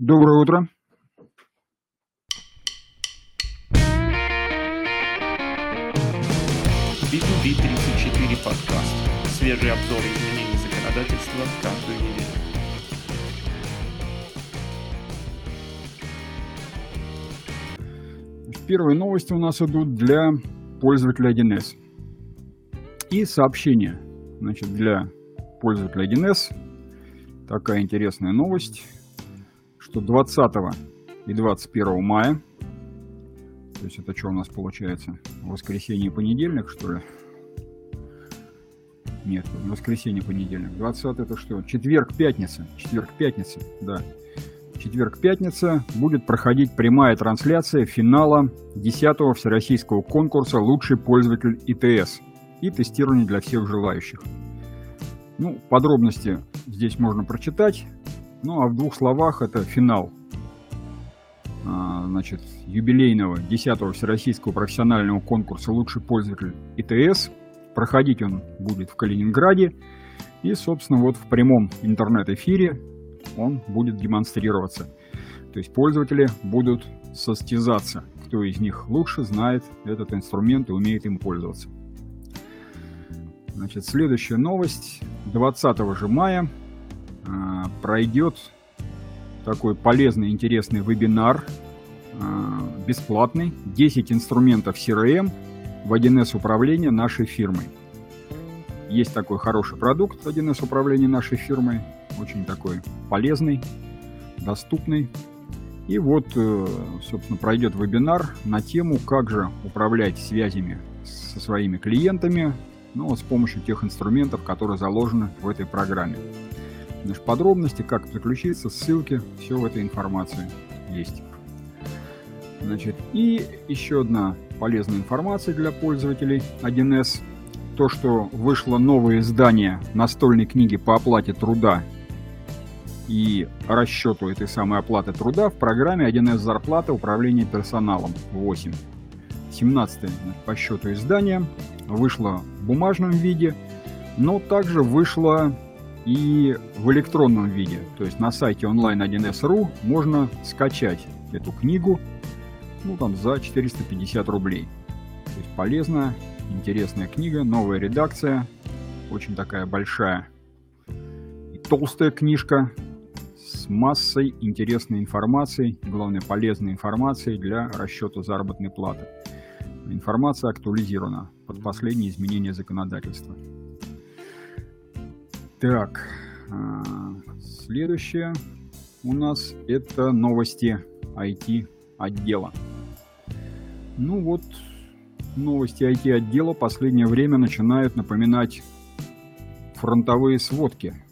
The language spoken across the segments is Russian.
Доброе утро. B2B34 подкаст. Свежие обзоры изменений законодательства каждую неделю. Первые новости у нас идут для пользователя 1С. И сообщение значит, для пользователя 1С. Такая интересная новость, что 20 и 21 мая, то есть это что у нас получается, воскресенье и понедельник, что ли? Нет, воскресенье, понедельник. 20 это что? Четверг, пятница. Четверг, пятница, да. Четверг, пятница будет проходить прямая трансляция финала 10-го всероссийского конкурса «Лучший пользователь ИТС» и тестирование для всех желающих. Ну, подробности здесь можно прочитать. Ну, а в двух словах это финал а, значит, юбилейного 10-го всероссийского профессионального конкурса «Лучший пользователь ИТС», Проходить он будет в Калининграде. И, собственно, вот в прямом интернет-эфире он будет демонстрироваться. То есть пользователи будут состязаться, кто из них лучше знает этот инструмент и умеет им пользоваться. Значит, следующая новость. 20 же мая пройдет такой полезный, интересный вебинар, э, бесплатный. 10 инструментов CRM – в 1С управление нашей фирмой. Есть такой хороший продукт 1С управления нашей фирмой, очень такой полезный, доступный. И вот, э, собственно, пройдет вебинар на тему, как же управлять связями со своими клиентами, ну, с помощью тех инструментов, которые заложены в этой программе. Наши подробности, как подключиться, ссылки, все в этой информации есть. Значит, и еще одна полезная информация для пользователей 1С. То, что вышло новое издание настольной книги по оплате труда и расчету этой самой оплаты труда в программе 1С зарплата управления персоналом 8. 17 по счету издания вышло в бумажном виде, но также вышло и в электронном виде. То есть на сайте online1s.ru можно скачать эту книгу ну там за 450 рублей. То есть полезная, интересная книга, новая редакция, очень такая большая и толстая книжка с массой интересной информации, главное полезной информации для расчета заработной платы. Информация актуализирована под последние изменения законодательства. Так, а, следующее у нас это новости IT отдела. Ну вот, новости IT-отдела последнее время начинают напоминать фронтовые сводки.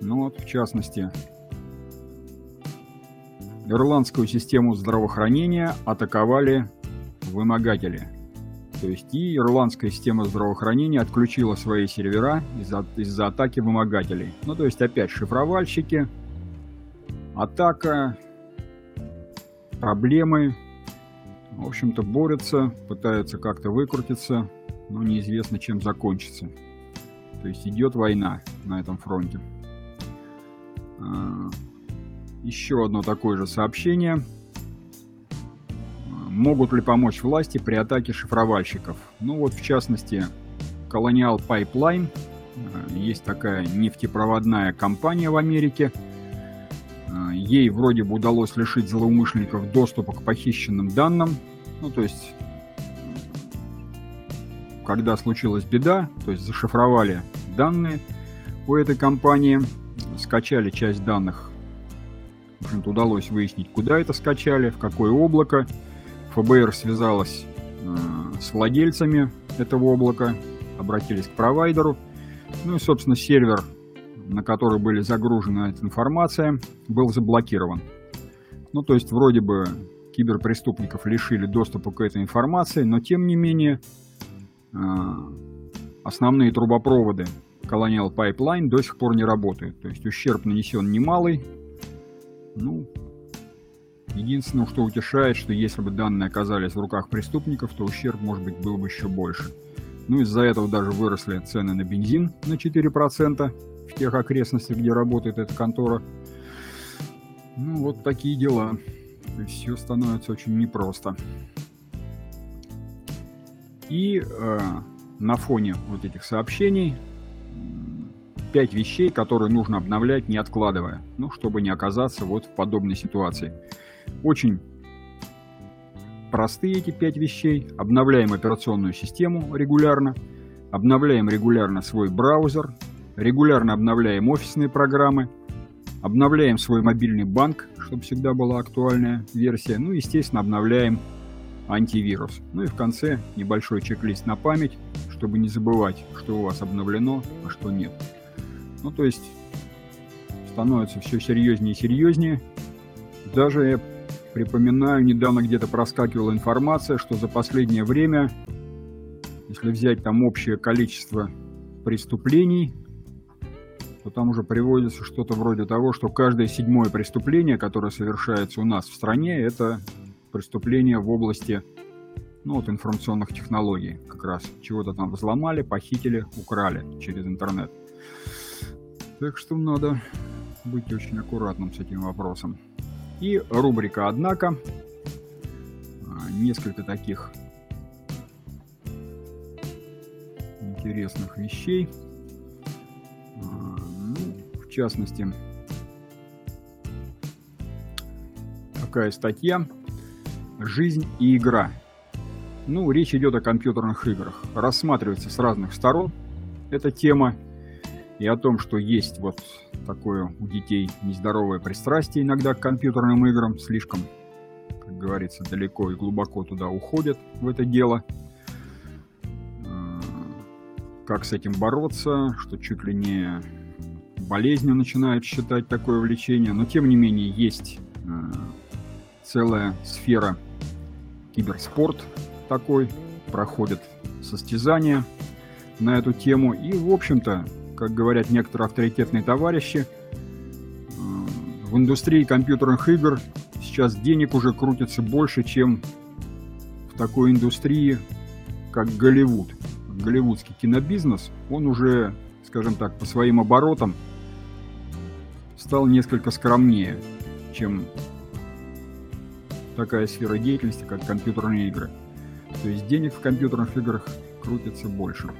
Ну вот, в частности, ирландскую систему здравоохранения атаковали вымогатели. То есть и ирландская система здравоохранения отключила свои сервера из-за из атаки вымогателей. Ну то есть опять шифровальщики, атака, проблемы, в общем-то, борются, пытаются как-то выкрутиться, но неизвестно, чем закончится. То есть идет война на этом фронте. А, еще одно такое же сообщение. Могут ли помочь власти при атаке шифровальщиков? Ну вот, в частности, Colonial Pipeline. А, есть такая нефтепроводная компания в Америке – Ей вроде бы удалось лишить злоумышленников доступа к похищенным данным. Ну, то есть, когда случилась беда, то есть зашифровали данные у этой компании, скачали часть данных. В общем-то, удалось выяснить, куда это скачали, в какое облако. ФБР связалась э, с владельцами этого облака, обратились к провайдеру. Ну и, собственно, сервер на который были загружена эта информация, был заблокирован. Ну, то есть, вроде бы киберпреступников лишили доступа к этой информации, но тем не менее а, основные трубопроводы Colonial Pipeline до сих пор не работают. То есть ущерб нанесен немалый. Ну, единственное, что утешает, что если бы данные оказались в руках преступников, то ущерб, может быть, был бы еще больше. Ну, из-за этого даже выросли цены на бензин на 4% в тех окрестностях, где работает эта контора. Ну, вот такие дела. То все становится очень непросто. И э, на фоне вот этих сообщений пять вещей, которые нужно обновлять, не откладывая, ну, чтобы не оказаться вот в подобной ситуации. Очень простые эти пять вещей. Обновляем операционную систему регулярно, обновляем регулярно свой браузер, регулярно обновляем офисные программы, обновляем свой мобильный банк, чтобы всегда была актуальная версия, ну, естественно, обновляем антивирус. Ну и в конце небольшой чек-лист на память, чтобы не забывать, что у вас обновлено, а что нет. Ну, то есть становится все серьезнее и серьезнее. Даже я припоминаю, недавно где-то проскакивала информация, что за последнее время, если взять там общее количество преступлений, то там уже приводится что-то вроде того, что каждое седьмое преступление, которое совершается у нас в стране, это преступление в области ну, вот информационных технологий как раз. Чего-то там взломали, похитили, украли через интернет. Так что надо быть очень аккуратным с этим вопросом. И рубрика «Однако». А, несколько таких интересных вещей. А, ну, в частности, такая статья «Жизнь и игра». Ну, речь идет о компьютерных играх. Рассматривается с разных сторон эта тема – и о том, что есть вот такое у детей нездоровое пристрастие иногда к компьютерным играм, слишком, как говорится, далеко и глубоко туда уходят в это дело. А, как с этим бороться, что чуть ли не болезнью начинают считать такое влечение, но тем не менее есть а, целая сфера киберспорт такой, проходят состязания на эту тему. И, в общем-то, как говорят некоторые авторитетные товарищи, э, в индустрии компьютерных игр сейчас денег уже крутится больше, чем в такой индустрии, как Голливуд. Голливудский кинобизнес, он уже, скажем так, по своим оборотам стал несколько скромнее, чем такая сфера деятельности, как компьютерные игры. То есть денег в компьютерных играх крутится больше.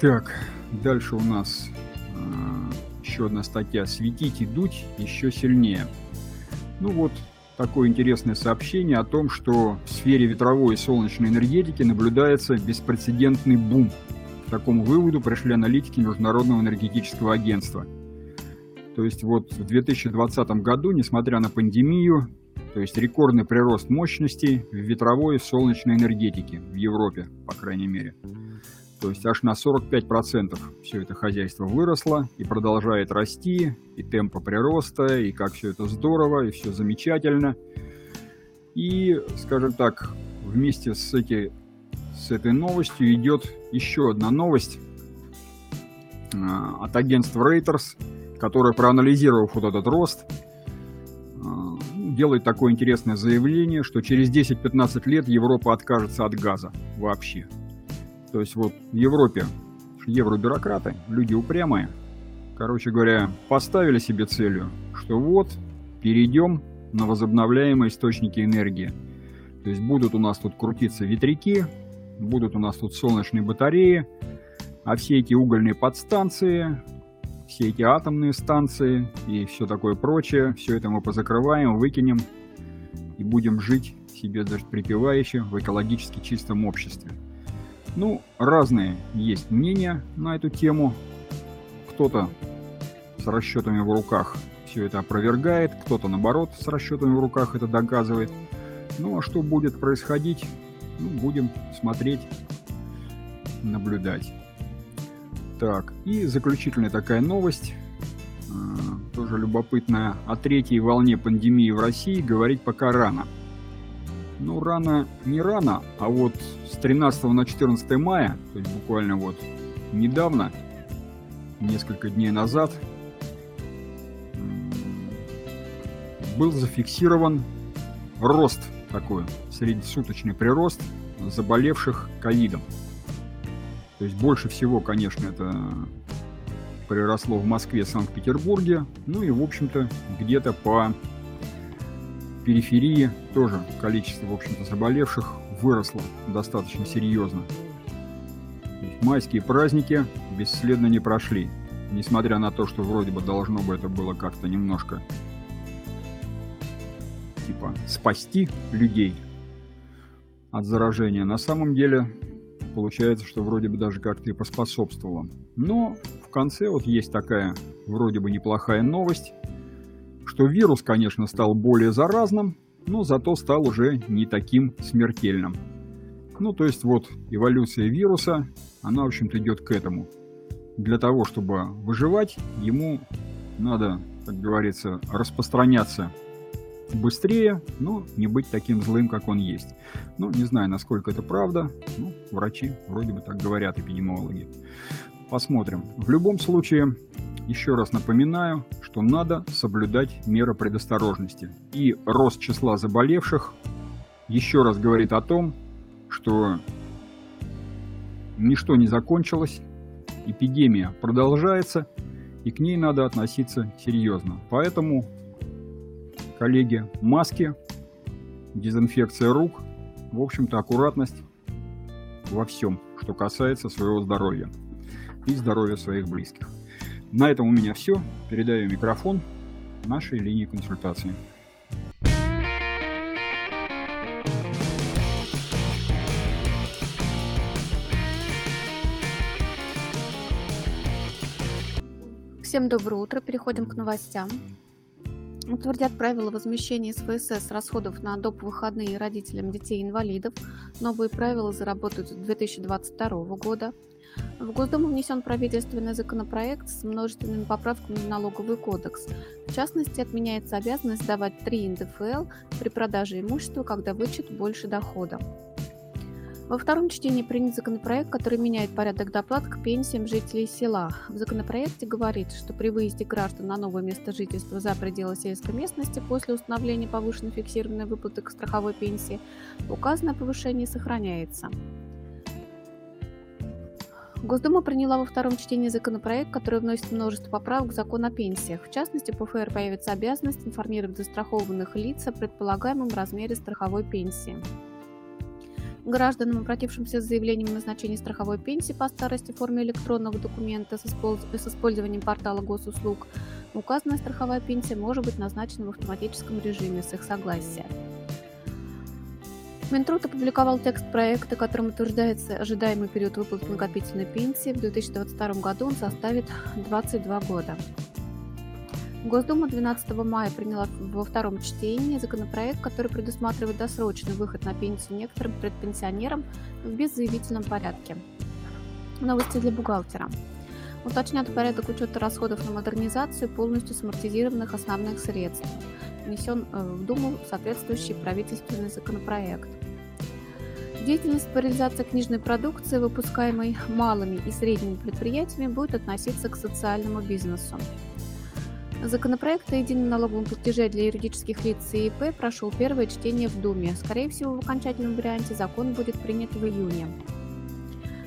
Так, дальше у нас э, еще одна статья «Светить и дуть еще сильнее». Ну вот, такое интересное сообщение о том, что в сфере ветровой и солнечной энергетики наблюдается беспрецедентный бум. К такому выводу пришли аналитики Международного энергетического агентства. То есть вот в 2020 году, несмотря на пандемию, то есть рекордный прирост мощностей в ветровой и солнечной энергетике в Европе, по крайней мере. То есть аж на 45% все это хозяйство выросло и продолжает расти, и темпа прироста, и как все это здорово, и все замечательно. И, скажем так, вместе с, эти, с этой новостью идет еще одна новость а, от агентства Reuters, которое, проанализировав вот этот рост, а, делает такое интересное заявление, что через 10-15 лет Европа откажется от газа вообще. То есть вот в Европе евробюрократы, люди упрямые, короче говоря, поставили себе целью, что вот перейдем на возобновляемые источники энергии. То есть будут у нас тут крутиться ветряки, будут у нас тут солнечные батареи, а все эти угольные подстанции, все эти атомные станции и все такое прочее, все это мы позакрываем, выкинем и будем жить себе даже припевающе в экологически чистом обществе. Ну, разные есть мнения на эту тему. Кто-то с расчетами в руках все это опровергает, кто-то наоборот с расчетами в руках это доказывает. Ну а что будет происходить, ну, будем смотреть, наблюдать. Так, и заключительная такая новость, э, тоже любопытная. О третьей волне пандемии в России говорить пока рано. Ну, рано, не рано, а вот с 13 на 14 мая, то есть буквально вот недавно, несколько дней назад, был зафиксирован рост такой, среднесуточный прирост заболевших ковидом. То есть больше всего, конечно, это приросло в Москве, Санкт-Петербурге, ну и, в общем-то, где-то по периферии тоже количество, в общем-то, заболевших выросло достаточно серьезно. Майские праздники бесследно не прошли, несмотря на то, что вроде бы должно бы это было как-то немножко типа спасти людей от заражения. На самом деле получается, что вроде бы даже как-то и поспособствовало. Но в конце вот есть такая вроде бы неплохая новость, что вирус, конечно, стал более заразным, но зато стал уже не таким смертельным. Ну, то есть вот эволюция вируса, она, в общем-то, идет к этому. Для того, чтобы выживать, ему надо, как говорится, распространяться быстрее, но не быть таким злым, как он есть. Ну, не знаю, насколько это правда. Ну, врачи вроде бы так говорят, эпидемиологи. Посмотрим. В любом случае, еще раз напоминаю, что надо соблюдать меры предосторожности. И рост числа заболевших еще раз говорит о том, что ничто не закончилось, эпидемия продолжается, и к ней надо относиться серьезно. Поэтому коллеги, маски, дезинфекция рук, в общем-то, аккуратность во всем, что касается своего здоровья и здоровья своих близких. На этом у меня все. Передаю микрофон нашей линии консультации. Всем доброе утро. Переходим к новостям утвердят правила возмещения из расходов на доп. выходные родителям детей-инвалидов. Новые правила заработают с 2022 года. В Госдуму внесен правительственный законопроект с множественными поправками в налоговый кодекс. В частности, отменяется обязанность давать 3 НДФЛ при продаже имущества, когда вычет больше дохода. Во втором чтении принят законопроект, который меняет порядок доплат к пенсиям жителей села. В законопроекте говорится, что при выезде граждан на новое место жительства за пределы сельской местности после установления повышенной фиксированной выплаты к страховой пенсии указанное повышение сохраняется. Госдума приняла во втором чтении законопроект, который вносит множество поправок к закону о пенсиях. В частности, по ФР появится обязанность информировать застрахованных лиц о предполагаемом размере страховой пенсии. Гражданам, обратившимся с заявлением о назначении страховой пенсии по старости в форме электронного документа с использованием портала госуслуг, указанная страховая пенсия может быть назначена в автоматическом режиме с их согласия. Минтруд опубликовал текст проекта, которым утверждается ожидаемый период выплаты накопительной пенсии. В 2022 году он составит 22 года. Госдума 12 мая приняла во втором чтении законопроект, который предусматривает досрочный выход на пенсию некоторым предпенсионерам в беззаявительном порядке. Новости для бухгалтера. Уточнят порядок учета расходов на модернизацию полностью самортизированных основных средств. Внесен э, в Думу соответствующий правительственный законопроект. Деятельность по реализации книжной продукции, выпускаемой малыми и средними предприятиями, будет относиться к социальному бизнесу. Законопроект о едином налоговом платеже для юридических лиц и ИП прошел первое чтение в Думе. Скорее всего, в окончательном варианте закон будет принят в июне.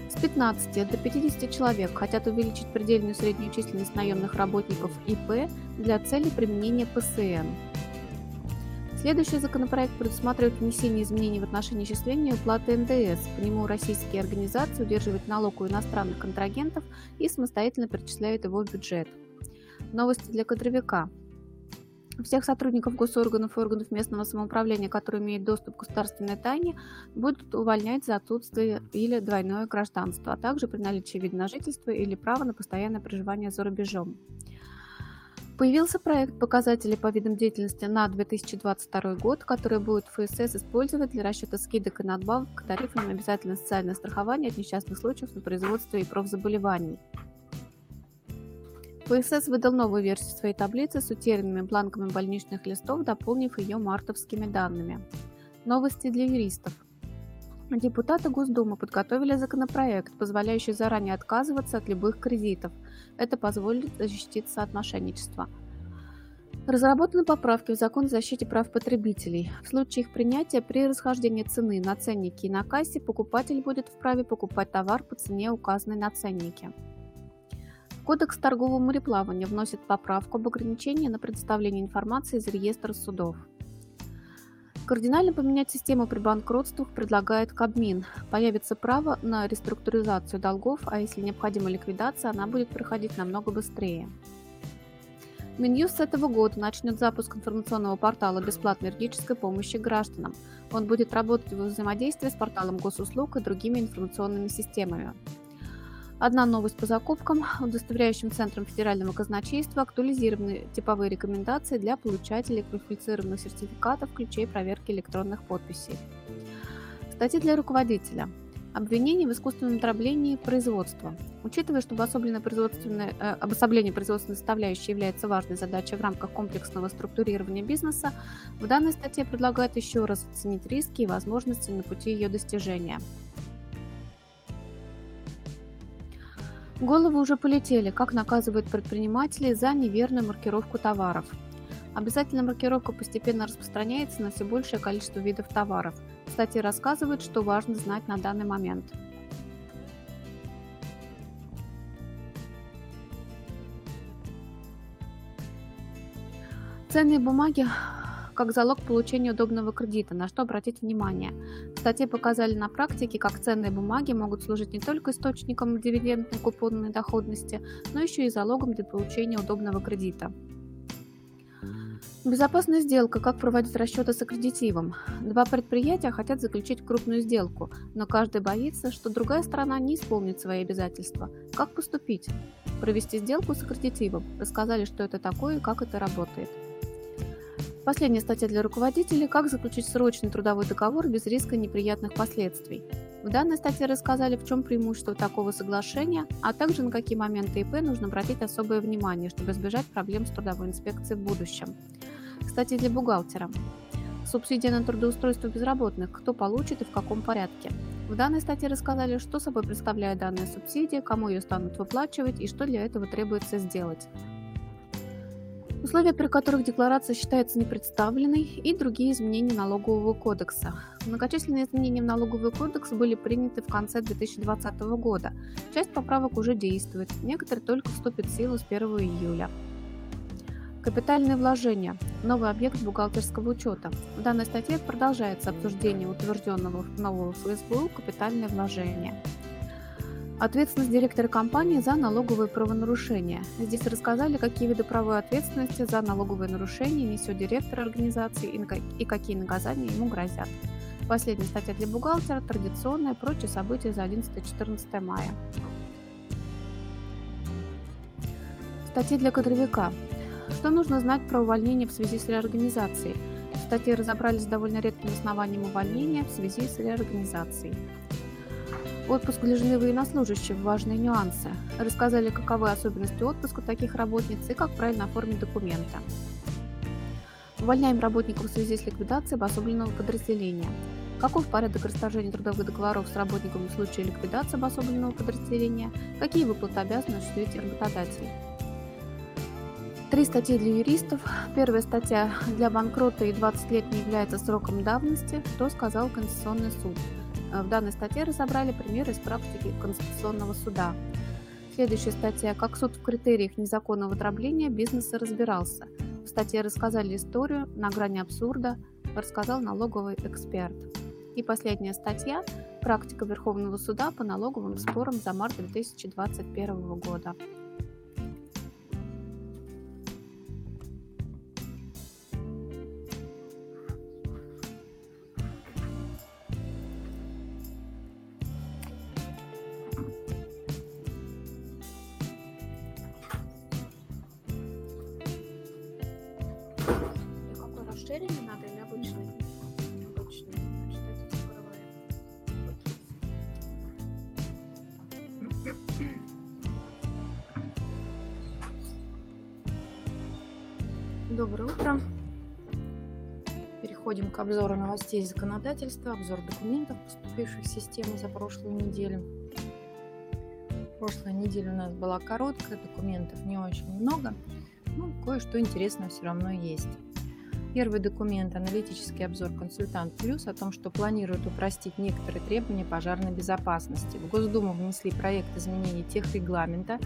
С 15 до 50 человек хотят увеличить предельную среднюю численность наемных работников ИП для цели применения ПСН. Следующий законопроект предусматривает внесение изменений в отношении исчисления уплаты НДС. По нему российские организации удерживают налог у иностранных контрагентов и самостоятельно перечисляют его в бюджет. Новости для кадровика. Всех сотрудников госорганов и органов местного самоуправления, которые имеют доступ к государственной тайне, будут увольнять за отсутствие или двойное гражданство, а также при наличии вида на жительство или права на постоянное проживание за рубежом. Появился проект показателей по видам деятельности на 2022 год, который будет ФСС использовать для расчета скидок и надбавок к тарифам на обязательное социальное страхование от несчастных случаев на производстве и профзаболеваний. ФСС выдал новую версию своей таблицы с утерянными бланками больничных листов, дополнив ее мартовскими данными. Новости для юристов. Депутаты Госдумы подготовили законопроект, позволяющий заранее отказываться от любых кредитов. Это позволит защититься от мошенничества. Разработаны поправки в закон о защите прав потребителей. В случае их принятия при расхождении цены на ценнике и на кассе покупатель будет вправе покупать товар по цене, указанной на ценнике. Кодекс торгового мореплавания вносит поправку об ограничении на предоставление информации из реестра судов. Кардинально поменять систему при банкротствах предлагает Кабмин. Появится право на реструктуризацию долгов, а если необходима ликвидация, она будет проходить намного быстрее. Минюст с этого года начнет запуск информационного портала бесплатной юридической помощи гражданам. Он будет работать в взаимодействии с порталом госуслуг и другими информационными системами. Одна новость по закупкам. Удостоверяющим центром федерального казначейства актуализированы типовые рекомендации для получателей квалифицированных сертификатов ключей проверки электронных подписей. Статьи для руководителя. Обвинение в искусственном дроблении производства. Учитывая, что обособленное производственное, э, обособление производственной составляющей является важной задачей в рамках комплексного структурирования бизнеса, в данной статье предлагают еще раз оценить риски и возможности на пути ее достижения. Головы уже полетели, как наказывают предприниматели за неверную маркировку товаров. Обязательная маркировка постепенно распространяется на все большее количество видов товаров. Кстати, рассказывают, что важно знать на данный момент. Ценные бумаги как залог получения удобного кредита, на что обратить внимание. В статье показали на практике, как ценные бумаги могут служить не только источником дивидендной купонной доходности, но еще и залогом для получения удобного кредита. Безопасная сделка. Как проводить расчеты с аккредитивом? Два предприятия хотят заключить крупную сделку, но каждый боится, что другая сторона не исполнит свои обязательства. Как поступить? Провести сделку с аккредитивом. Рассказали, что это такое и как это работает. Последняя статья для руководителей «Как заключить срочный трудовой договор без риска неприятных последствий». В данной статье рассказали, в чем преимущество такого соглашения, а также на какие моменты ИП нужно обратить особое внимание, чтобы избежать проблем с трудовой инспекцией в будущем. Кстати, для бухгалтера. Субсидия на трудоустройство безработных. Кто получит и в каком порядке. В данной статье рассказали, что собой представляет данная субсидия, кому ее станут выплачивать и что для этого требуется сделать условия при которых декларация считается непредставленной и другие изменения налогового кодекса. Многочисленные изменения в налоговый кодекс были приняты в конце 2020 года. Часть поправок уже действует, некоторые только вступят в силу с 1 июля. Капитальные вложения. Новый объект бухгалтерского учета. В данной статье продолжается обсуждение утвержденного нового ФСБУ капитальные вложения. Ответственность директора компании за налоговые правонарушения. Здесь рассказали, какие виды правовой ответственности за налоговые нарушения несет директор организации и какие наказания ему грозят. Последняя статья для бухгалтера традиционная, прочие события за 11-14 мая. Статьи для кадровика. Что нужно знать про увольнение в связи с реорганизацией? В статье разобрались с довольно редким основанием увольнения в связи с реорганизацией. Отпуск для жены военнослужащих – важные нюансы. Рассказали, каковы особенности отпуска таких работниц и как правильно оформить документы. Увольняем работников в связи с ликвидацией обособленного подразделения. Каков порядок расторжения трудовых договоров с работником в случае ликвидации обособленного подразделения? Какие выплаты обязаны осуществить работодатель? Три статьи для юристов. Первая статья для банкрота и 20 лет не является сроком давности, что сказал Конституционный суд. Э, в данной статье разобрали примеры из практики Конституционного суда. Следующая статья «Как суд в критериях незаконного дробления бизнеса разбирался». В статье рассказали историю на грани абсурда, рассказал налоговый эксперт. И последняя статья «Практика Верховного суда по налоговым спорам за март 2021 года». Расширенный надо или обычный? Обычный. Значит, это цифровая. Доброе утро. Переходим к обзору новостей законодательства, обзор документов, поступивших в систему за прошлую неделю. Прошлая неделя у нас была короткая, документов не очень много, но кое-что интересное все равно есть. Первый документ – аналитический обзор «Консультант Плюс» о том, что планирует упростить некоторые требования пожарной безопасности. В Госдуму внесли проект изменений техрегламента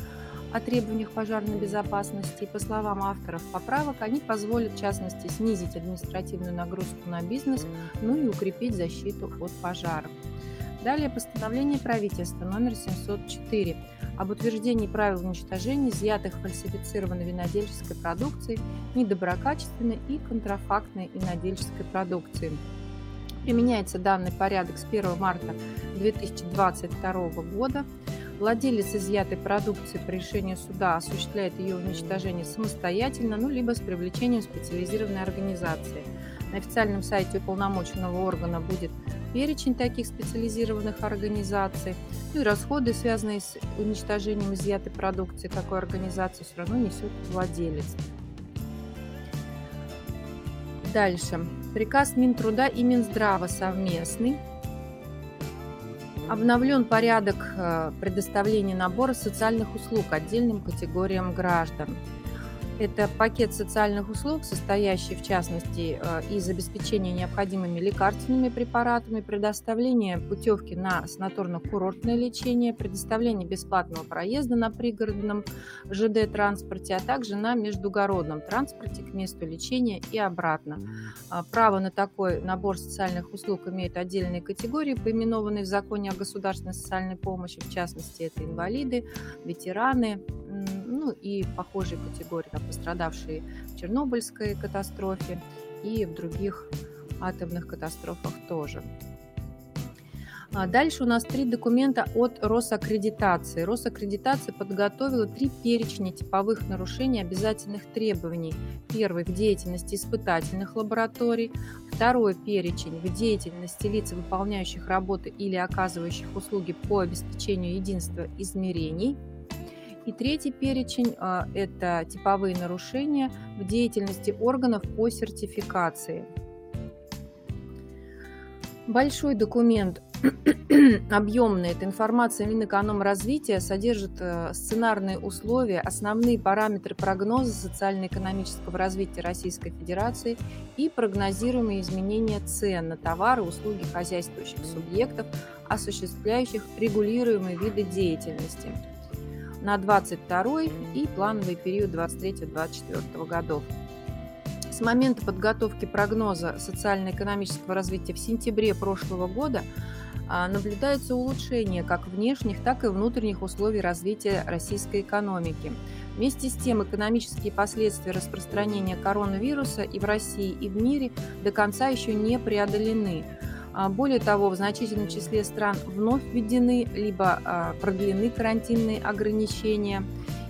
о требованиях пожарной безопасности. И по словам авторов поправок, они позволят, в частности, снизить административную нагрузку на бизнес, ну и укрепить защиту от пожаров. Далее постановление правительства номер 704 об утверждении правил уничтожения изъятых фальсифицированной винодельческой продукции, недоброкачественной и контрафактной винодельческой продукции. Применяется данный порядок с 1 марта 2022 года. Владелец изъятой продукции по решению суда осуществляет ее уничтожение самостоятельно, ну либо с привлечением специализированной организации. На официальном сайте уполномоченного органа будет перечень таких специализированных организаций. Ну и расходы, связанные с уничтожением изъятой продукции такой организации, все равно несет владелец. Дальше. Приказ Минтруда и Минздрава совместный. Обновлен порядок э, предоставления набора социальных услуг отдельным категориям граждан. Это пакет социальных услуг, состоящий в частности э, из обеспечения необходимыми лекарственными препаратами, предоставления путевки на санаторно-курортное лечение, предоставление бесплатного проезда на пригородном ЖД-транспорте, а также на междугородном транспорте к месту лечения и обратно. А, право на такой набор социальных услуг имеют отдельные категории, поименованные в законе о государственной социальной помощи, в частности, это инвалиды, ветераны, ну и похожие категории, там, пострадавшие в Чернобыльской катастрофе и в других атомных катастрофах тоже. А дальше у нас три документа от Росаккредитации. Росаккредитация подготовила три перечня типовых нарушений обязательных требований. Первый в деятельности испытательных лабораторий, второй перечень в деятельности лиц, выполняющих работы или оказывающих услуги по обеспечению единства измерений – и третий перечень а, – это типовые нарушения в деятельности органов по сертификации. Большой документ, объемный, это информация Минэкономразвития, содержит э, сценарные условия, основные параметры прогноза социально-экономического развития Российской Федерации и прогнозируемые изменения цен на товары услуги хозяйствующих субъектов, осуществляющих регулируемые виды деятельности – на 22 и плановый период 23-24 годов. С момента подготовки прогноза социально-экономического развития в сентябре прошлого года а, наблюдается улучшение как внешних, так и внутренних условий развития российской экономики. Вместе с тем экономические последствия распространения коронавируса и в России, и в мире до конца еще не преодолены. А, более того, в значительном числе стран вновь введены либо а, продлены карантинные ограничения,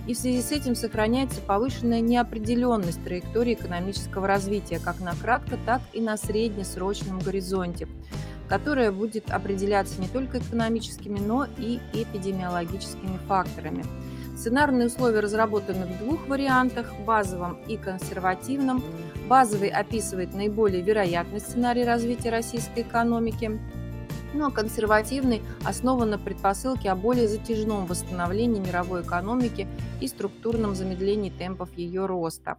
и в связи с этим сохраняется повышенная неопределенность траектории экономического развития как на кратко, так и на среднесрочном горизонте, которая будет определяться не только экономическими, но и эпидемиологическими факторами. Сценарные условия разработаны в двух вариантах – базовом и консервативном – Базовый описывает наиболее вероятный сценарий развития российской экономики, ну а консервативный основан на предпосылке о более затяжном восстановлении мировой экономики и структурном замедлении темпов ее роста.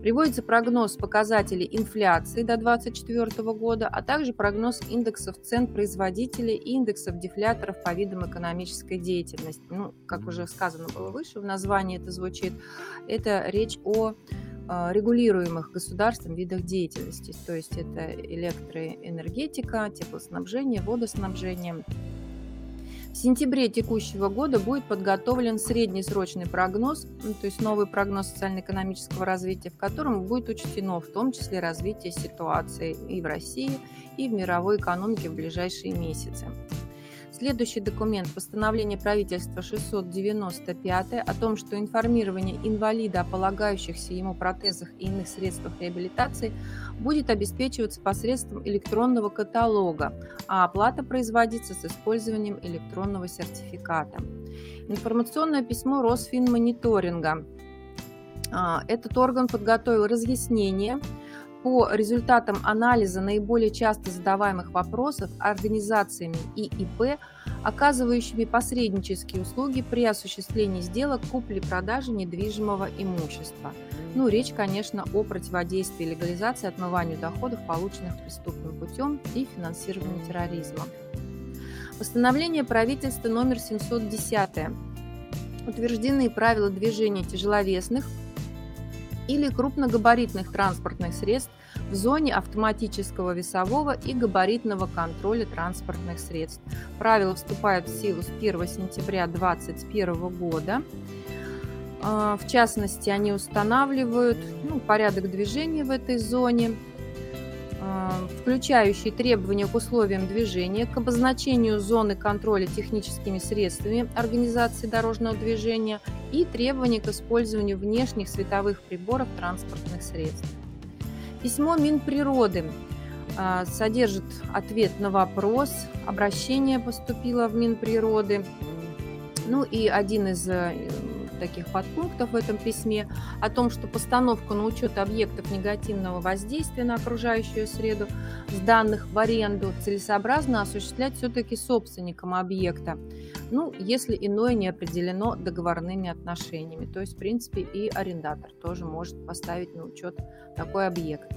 Приводится прогноз показателей инфляции до 2024 года, а также прогноз индексов цен производителей и индексов дефляторов по видам экономической деятельности. Ну, как уже сказано было выше, в названии это звучит, это речь о а, регулируемых государством видах деятельности. То есть это электроэнергетика, теплоснабжение, водоснабжение. В сентябре текущего года будет подготовлен среднесрочный прогноз, то есть новый прогноз социально-экономического развития, в котором будет учтено в том числе развитие ситуации и в России, и в мировой экономике в ближайшие месяцы. Следующий документ – постановление правительства 695 о том, что информирование инвалида о полагающихся ему протезах и иных средствах реабилитации будет обеспечиваться посредством электронного каталога, а оплата производиться с использованием электронного сертификата. Информационное письмо Росфинмониторинга. А, этот орган подготовил разъяснение по результатам анализа наиболее часто задаваемых вопросов организациями и ИП, оказывающими посреднические услуги при осуществлении сделок купли-продажи недвижимого имущества. Ну, речь, конечно, о противодействии легализации отмыванию доходов, полученных преступным путем и финансированию терроризма. Постановление правительства номер 710 Утверждены правила движения тяжеловесных или крупногабаритных транспортных средств в зоне автоматического весового и габаритного контроля транспортных средств. Правила вступают в силу с 1 сентября 2021 года. А, в частности, они устанавливают ну, порядок движения в этой зоне, включающий требования к условиям движения, к обозначению зоны контроля техническими средствами организации дорожного движения и требования к использованию внешних световых приборов транспортных средств. Письмо Минприроды а, содержит ответ на вопрос, обращение поступило в Минприроды, ну и один из э, таких подпунктов в этом письме о том, что постановка на учет объектов негативного воздействия на окружающую среду с данных в аренду целесообразно осуществлять все-таки собственником объекта, ну, если иное не определено договорными отношениями. То есть, в принципе, и арендатор тоже может поставить на учет такой объект.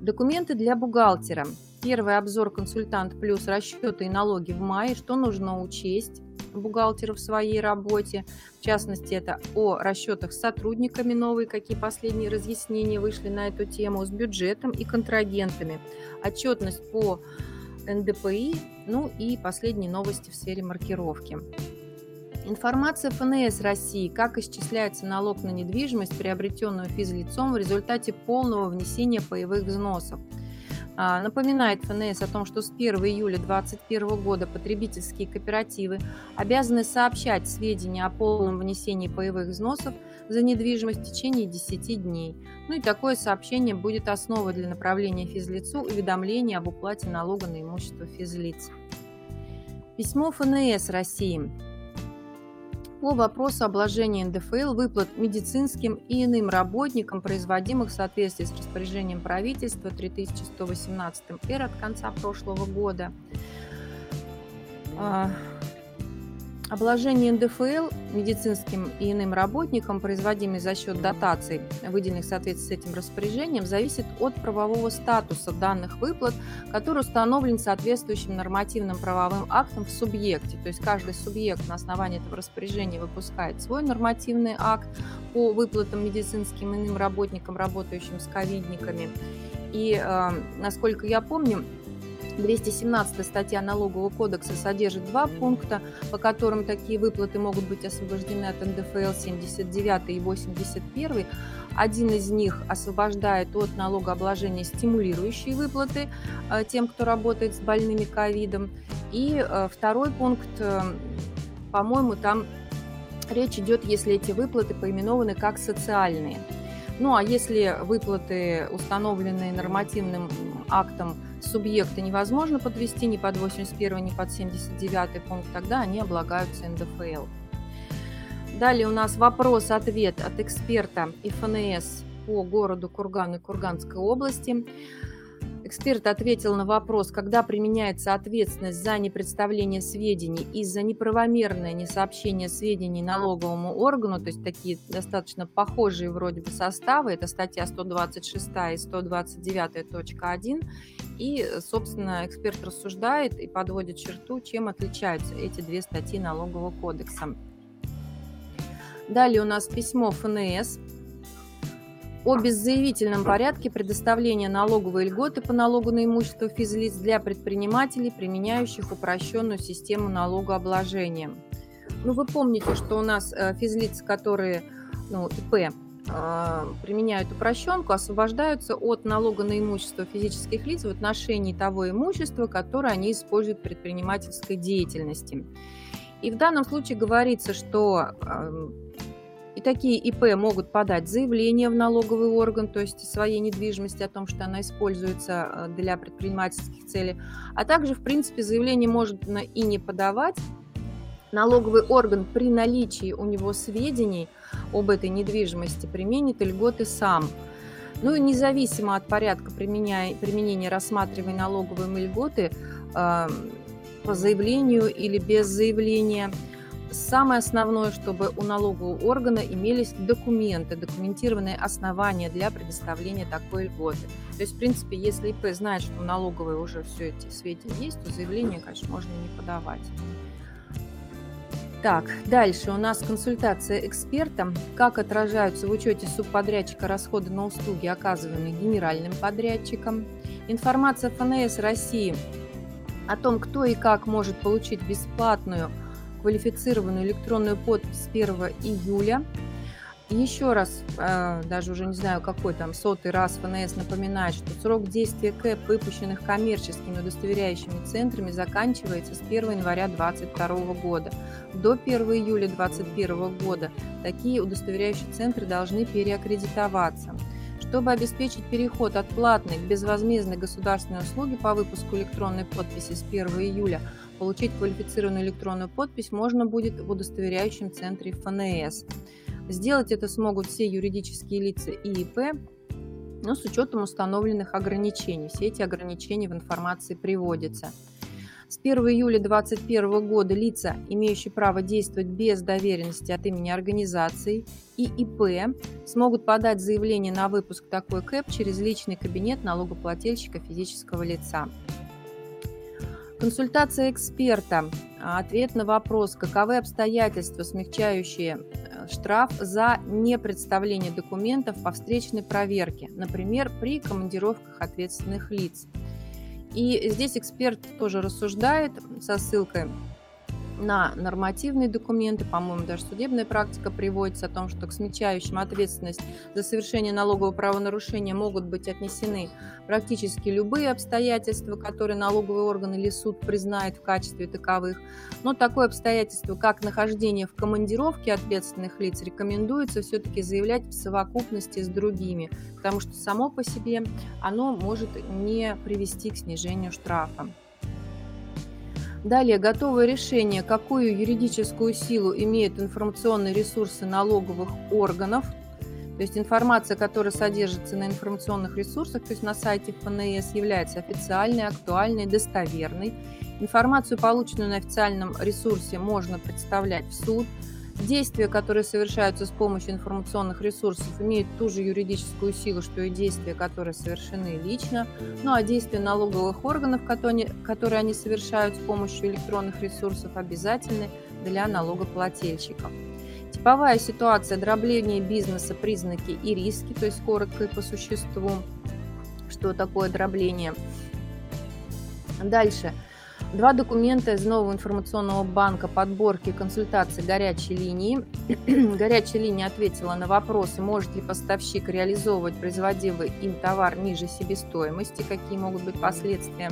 Документы для бухгалтера. Первый обзор консультант плюс расчеты и налоги в мае. Что нужно учесть? бухгалтеру в своей работе. В частности, это о расчетах с сотрудниками новые, какие последние разъяснения вышли на эту тему, с бюджетом и контрагентами. Отчетность по НДПИ, ну и последние новости в сфере маркировки. Информация ФНС России, как исчисляется налог на недвижимость, приобретенную физлицом в результате полного внесения паевых взносов – напоминает ФНС о том, что с 1 июля 2021 года потребительские кооперативы обязаны сообщать сведения о полном внесении паевых взносов за недвижимость в течение 10 дней. Ну и такое сообщение будет основой для направления физлицу уведомления об уплате налога на имущество физлиц. Письмо ФНС России по вопросу обложения НДФЛ выплат медицинским и иным работникам, производимых в соответствии с распоряжением правительства 3118 р от конца прошлого года. Обложение НДФЛ медицинским и иным работникам, производимый за счет дотаций, выделенных в соответствии с этим распоряжением, зависит от правового статуса данных выплат, который установлен соответствующим нормативным правовым актом в субъекте. То есть каждый субъект на основании этого распоряжения выпускает свой нормативный акт по выплатам медицинским и иным работникам, работающим с ковидниками. И, э, насколько я помню, 217 статья Налогового кодекса содержит два пункта, по которым такие выплаты могут быть освобождены от НДФЛ 79 и 81. Один из них освобождает от налогообложения стимулирующие выплаты э, тем, кто работает с больными ковидом. И э, второй пункт, э, по-моему, там речь идет, если эти выплаты поименованы как социальные. Ну а если выплаты, установленные нормативным актом субъекта, невозможно подвести ни под 81, ни под 79 пункт, тогда они облагаются НДФЛ. Далее у нас вопрос-ответ от эксперта ИФНС по городу Курган и Курганской области. Эксперт ответил на вопрос, когда применяется ответственность за непредставление сведений и за неправомерное несообщение сведений налоговому органу, то есть такие достаточно похожие вроде бы составы, это статья 126 и 129.1, и, собственно, эксперт рассуждает и подводит черту, чем отличаются эти две статьи налогового кодекса. Далее у нас письмо ФНС о беззаявительном порядке предоставления налоговой льготы по налогу на имущество физлиц для предпринимателей, применяющих упрощенную систему налогообложения. Ну, вы помните, что у нас э, физлиц, которые, ну, ИП, э, применяют упрощенку, освобождаются от налога на имущество физических лиц в отношении того имущества, которое они используют в предпринимательской деятельности. И в данном случае говорится, что и такие ИП могут подать заявление в налоговый орган, то есть своей недвижимости о том, что она используется э, для предпринимательских целей. А также, в принципе, заявление можно и не подавать. Налоговый орган при наличии у него сведений об этой недвижимости применит льготы сам. Ну и независимо от порядка применения, применения рассматриваемой налоговой льготы э, по заявлению или без заявления – Самое основное, чтобы у налогового органа имелись документы, документированные основания для предоставления такой льготы. То есть, в принципе, если ИП знает, что у налоговой уже все эти сведения есть, то заявление, конечно, можно не подавать. Так, дальше у нас консультация эксперта. Как отражаются в учете субподрядчика расходы на услуги, оказываемые генеральным подрядчиком. Информация ФНС России о том, кто и как может получить бесплатную квалифицированную электронную подпись с 1 июля еще раз, э, даже уже не знаю какой там сотый раз ФНС напоминает, что срок действия КЭП, выпущенных коммерческими удостоверяющими центрами, заканчивается с 1 января 2022 года. До 1 июля 2021 года такие удостоверяющие центры должны переаккредитоваться. Чтобы обеспечить переход от платной к безвозмездной государственной услуги по выпуску электронной подписи с 1 июля, получить квалифицированную электронную подпись можно будет в удостоверяющем центре ФНС. Сделать это смогут все юридические лица и ИП, но с учетом установленных ограничений. Все эти ограничения в информации приводятся. С 1 июля 2021 года лица, имеющие право действовать без доверенности от имени организации и ИП, смогут подать заявление на выпуск такой КЭП через личный кабинет налогоплательщика физического лица. Консультация эксперта. Ответ на вопрос, каковы обстоятельства, смягчающие штраф за непредставление документов по встречной проверке, например, при командировках ответственных лиц. И здесь эксперт тоже рассуждает со ссылкой на нормативные документы, по-моему, даже судебная практика приводится о том, что к смягчающим ответственность за совершение налогового правонарушения могут быть отнесены практически любые обстоятельства, которые налоговый орган или суд признает в качестве таковых. Но такое обстоятельство, как нахождение в командировке ответственных лиц, рекомендуется все-таки заявлять в совокупности с другими, потому что само по себе оно может не привести к снижению штрафа. Далее, готовое решение, какую юридическую силу имеют информационные ресурсы налоговых органов, то есть информация, которая содержится на информационных ресурсах, то есть на сайте ФНС, является официальной, актуальной, достоверной. Информацию, полученную на официальном ресурсе, можно представлять в суд – Действия, которые совершаются с помощью информационных ресурсов, имеют ту же юридическую силу, что и действия, которые совершены лично. Ну а действия налоговых органов, которые они совершают с помощью электронных ресурсов, обязательны для налогоплательщиков. Типовая ситуация дробления бизнеса, признаки и риски, то есть коротко и по существу, что такое дробление. Дальше. Два документа из нового информационного банка подборки консультаций горячей линии. Горячая линия ответила на вопросы, может ли поставщик реализовывать производимый им товар ниже себестоимости, какие могут быть последствия,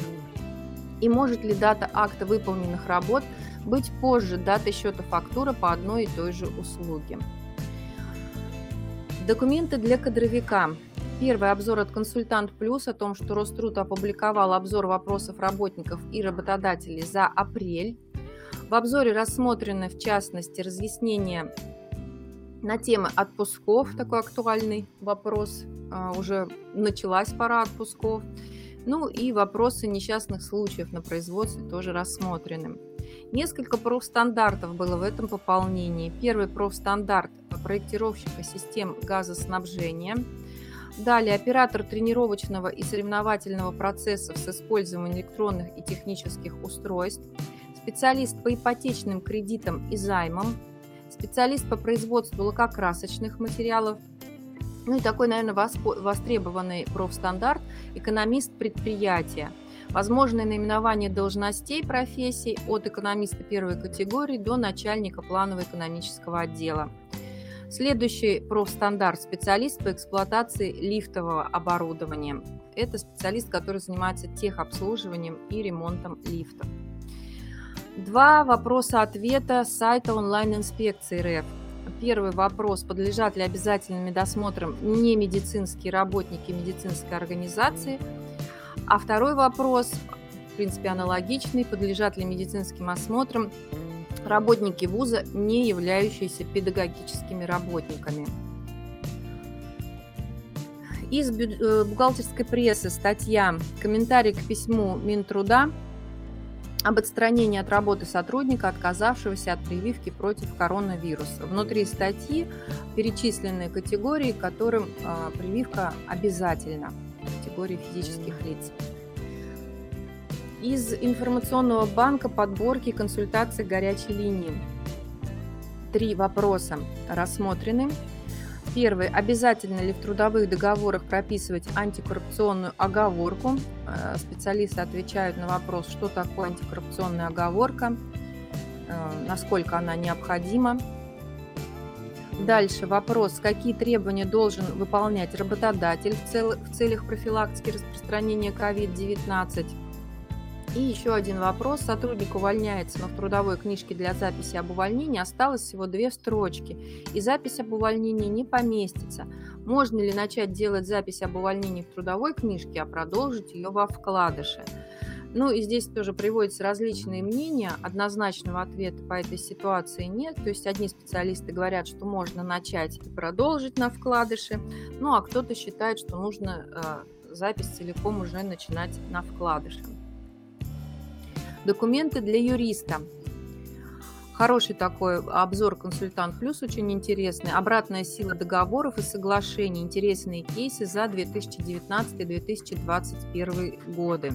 и может ли дата акта выполненных работ быть позже даты счета фактура по одной и той же услуге. Документы для кадровика. Первый обзор от «Консультант Плюс» о том, что Роструд опубликовал обзор вопросов работников и работодателей за апрель. В обзоре рассмотрены, в частности, разъяснения на темы отпусков, такой актуальный вопрос, а, уже началась пора отпусков. Ну и вопросы несчастных случаев на производстве тоже рассмотрены. Несколько профстандартов было в этом пополнении. Первый профстандарт проектировщика систем газоснабжения – Далее оператор тренировочного и соревновательного процессов с использованием электронных и технических устройств, специалист по ипотечным кредитам и займам, специалист по производству лакокрасочных материалов, ну и такой, наверное, востребованный профстандарт – экономист предприятия. Возможное наименование должностей профессий от экономиста первой категории до начальника планово-экономического отдела. Следующий профстандарт – специалист по эксплуатации лифтового оборудования. Это специалист, который занимается техобслуживанием и ремонтом лифтов. Два вопроса-ответа с сайта онлайн-инспекции РФ. Первый вопрос. Подлежат ли обязательным медосмотрам немедицинские работники медицинской организации? А второй вопрос, в принципе, аналогичный. Подлежат ли медицинским осмотрам работники вуза, не являющиеся педагогическими работниками. Из э, бухгалтерской прессы статья «Комментарий к письму Минтруда об отстранении от работы сотрудника, отказавшегося от прививки против коронавируса. Внутри статьи перечислены категории, которым э, прививка обязательна, категории физических лиц из информационного банка подборки консультаций горячей линии. три вопроса рассмотрены. Первый. Обязательно ли в трудовых договорах прописывать антикоррупционную оговорку? Э, специалисты отвечают на вопрос, что такое антикоррупционная оговорка, э, насколько она необходима. Дальше вопрос, какие требования должен выполнять работодатель в, в целях профилактики распространения COVID-19. И еще один вопрос. Сотрудник увольняется, но в трудовой книжке для записи об увольнении осталось всего две строчки, и запись об увольнении не поместится. Можно ли начать делать запись об увольнении в трудовой книжке, а продолжить ее во вкладыше? Ну и здесь тоже приводятся различные мнения. Однозначного ответа по этой ситуации нет. То есть одни специалисты говорят, что можно начать и продолжить на вкладыше, ну а кто-то считает, что нужно э, запись целиком уже начинать на вкладыше. Документы для юриста. Хороший такой обзор «Консультант Плюс», очень интересный. Обратная сила договоров и соглашений. Интересные кейсы за 2019-2021 годы.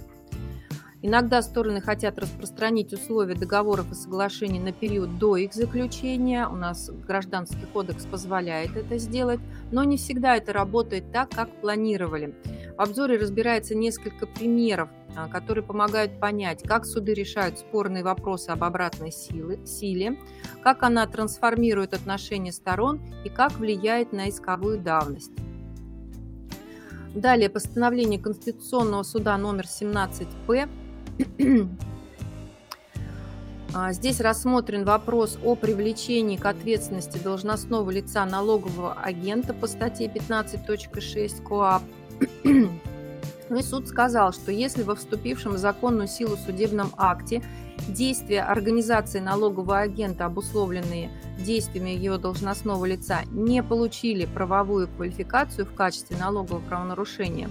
Иногда стороны хотят распространить условия договоров и соглашений на период до их заключения. У нас Гражданский кодекс позволяет это сделать, но не всегда это работает так, как планировали. В обзоре разбирается несколько примеров, а, которые помогают понять, как суды решают спорные вопросы об обратной силы, силе, как она трансформирует отношения сторон и как влияет на исковую давность. Далее постановление Конституционного суда номер 17П а, здесь рассмотрен вопрос о привлечении к ответственности должностного лица налогового агента по статье 15.6 КоАП. И суд сказал, что если во вступившем в законную силу судебном акте действия организации налогового агента, обусловленные действиями его должностного лица, не получили правовую квалификацию в качестве налогового правонарушения,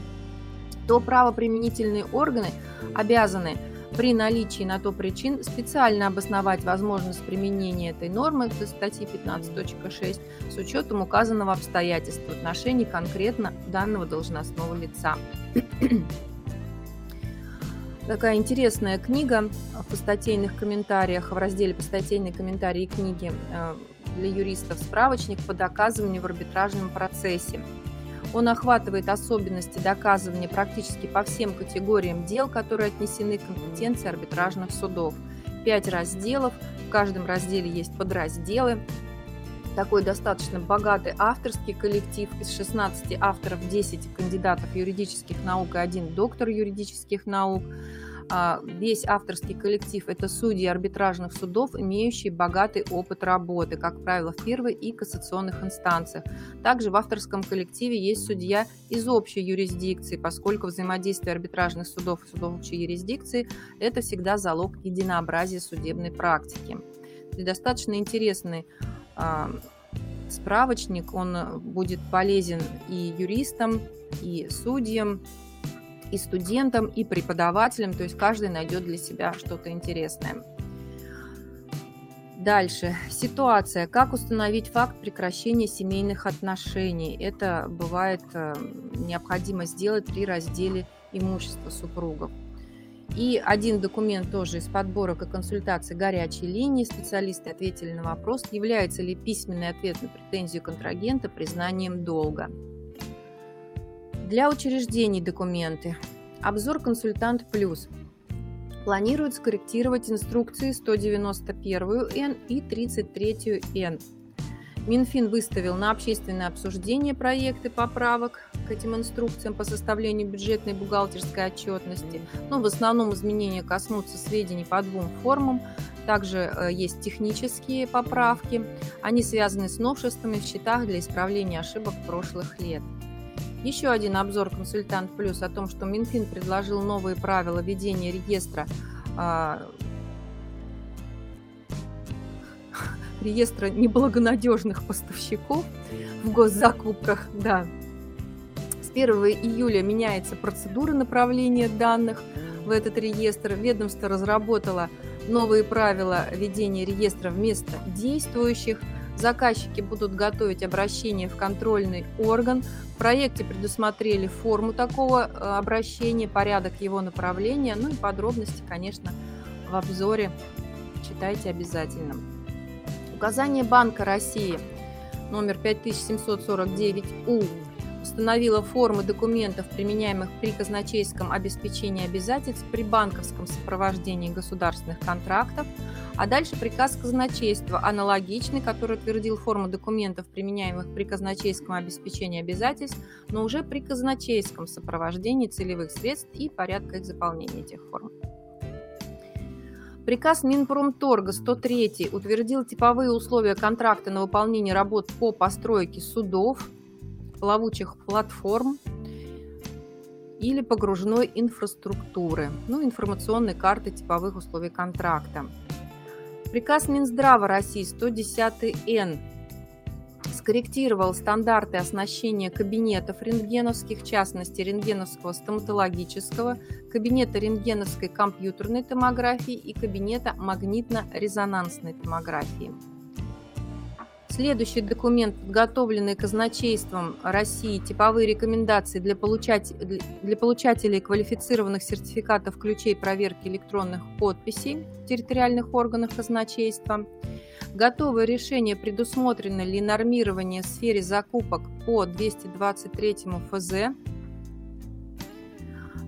то правоприменительные органы обязаны при наличии на то причин специально обосновать возможность применения этой нормы в статьи 15.6 с учетом указанного обстоятельства в отношении конкретно данного должностного лица. Такая интересная книга в статейных комментариях, в разделе по статейные комментарии книги э, для юристов справочник по доказыванию в арбитражном процессе. Он охватывает особенности доказывания практически по всем категориям дел, которые отнесены к компетенции арбитражных судов. Пять разделов, в каждом разделе есть подразделы. Такой достаточно богатый авторский коллектив. Из 16 авторов 10 кандидатов юридических наук и один доктор юридических наук. А, весь авторский коллектив – это судьи арбитражных судов, имеющие богатый опыт работы, как правило, в первой и кассационных инстанциях. Также в авторском коллективе есть судья из общей юрисдикции, поскольку взаимодействие арбитражных судов и судов общей юрисдикции – это всегда залог единообразия судебной практики. И достаточно интересный а, справочник, он будет полезен и юристам, и судьям, и студентам, и преподавателям, то есть каждый найдет для себя что-то интересное. Дальше. Ситуация. Как установить факт прекращения семейных отношений? Это бывает э, необходимо сделать при разделе имущества супругов. И один документ тоже из подборок и консультаций горячей линии. Специалисты ответили на вопрос, является ли письменный ответ на претензию контрагента признанием долга. Для учреждений документы. Обзор «Консультант Плюс». Планируют скорректировать инструкции 191-Н и 33-Н. Минфин выставил на общественное обсуждение проекты поправок к этим инструкциям по составлению бюджетной бухгалтерской отчетности. Но в основном изменения коснутся сведений по двум формам. Также э, есть технические поправки. Они связаны с новшествами в счетах для исправления ошибок прошлых лет. Еще один обзор «Консультант Плюс» о том, что Минфин предложил новые правила ведения реестра а, реестра неблагонадежных поставщиков в госзакупках. Да. С 1 июля меняется процедура направления данных в этот реестр. Ведомство разработало новые правила ведения реестра вместо действующих – Заказчики будут готовить обращение в контрольный орган. В проекте предусмотрели форму такого э, обращения, порядок его направления, ну и подробности, конечно, в обзоре читайте обязательно. Указание Банка России номер 5749У установила формы документов, применяемых при казначейском обеспечении обязательств при банковском сопровождении государственных контрактов, а дальше приказ казначейства, аналогичный, который утвердил форму документов, применяемых при казначейском обеспечении обязательств, но уже при казначейском сопровождении целевых средств и порядка их заполнения этих форм. Приказ Минпромторга 103 утвердил типовые условия контракта на выполнение работ по постройке судов, плавучих платформ или погружной инфраструктуры, ну, информационной карты типовых условий контракта. Приказ Минздрава России 110-Н скорректировал стандарты оснащения кабинетов рентгеновских, в частности рентгеновского стоматологического, кабинета рентгеновской компьютерной томографии и кабинета магнитно-резонансной томографии. Следующий документ, подготовленный казначейством России, типовые рекомендации для, получать, для получателей квалифицированных сертификатов ключей проверки электронных подписей в территориальных органах казначейства. Готовое решение, предусмотрено ли нормирование в сфере закупок по 223 ФЗ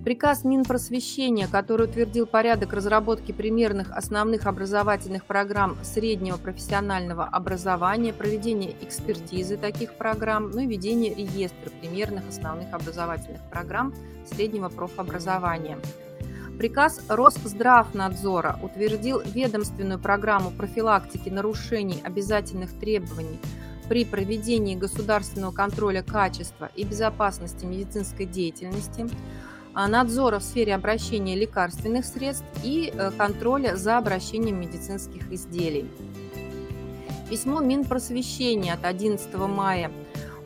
Приказ Минпросвещения, который утвердил порядок разработки примерных основных образовательных программ среднего профессионального образования, проведения экспертизы таких программ, ну и ведение реестра примерных основных образовательных программ среднего профобразования. Приказ Росздравнадзора утвердил ведомственную программу профилактики нарушений обязательных требований при проведении государственного контроля качества и безопасности медицинской деятельности, надзора в сфере обращения лекарственных средств и э, контроля за обращением медицинских изделий. Письмо Минпросвещения от 11 мая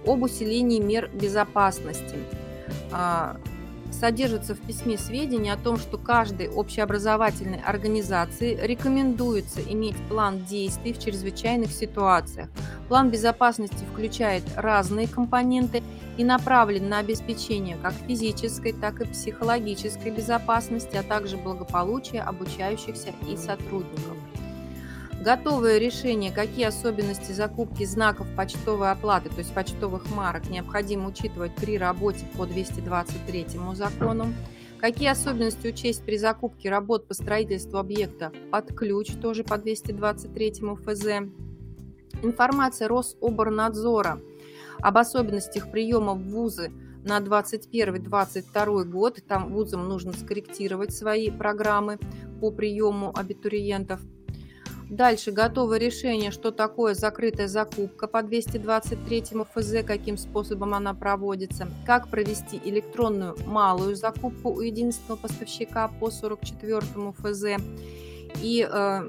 об усилении мер безопасности. А, содержится в письме сведения о том, что каждой общеобразовательной организации рекомендуется иметь план действий в чрезвычайных ситуациях. План безопасности включает разные компоненты и направлен на обеспечение как физической, так и психологической безопасности, а также благополучия обучающихся и сотрудников. Готовое решение, какие особенности закупки знаков почтовой оплаты, то есть почтовых марок, необходимо учитывать при работе по 223 закону. Какие особенности учесть при закупке работ по строительству объекта под ключ, тоже по 223 ФЗ. Информация Рособорнадзора об особенностях приема в вузы на 2021-2022 год. Там вузам нужно скорректировать свои программы по приему абитуриентов – Дальше готовое решение, что такое закрытая закупка по 223 ФЗ, каким способом она проводится, как провести электронную малую закупку у единственного поставщика по 44 ФЗ. И э,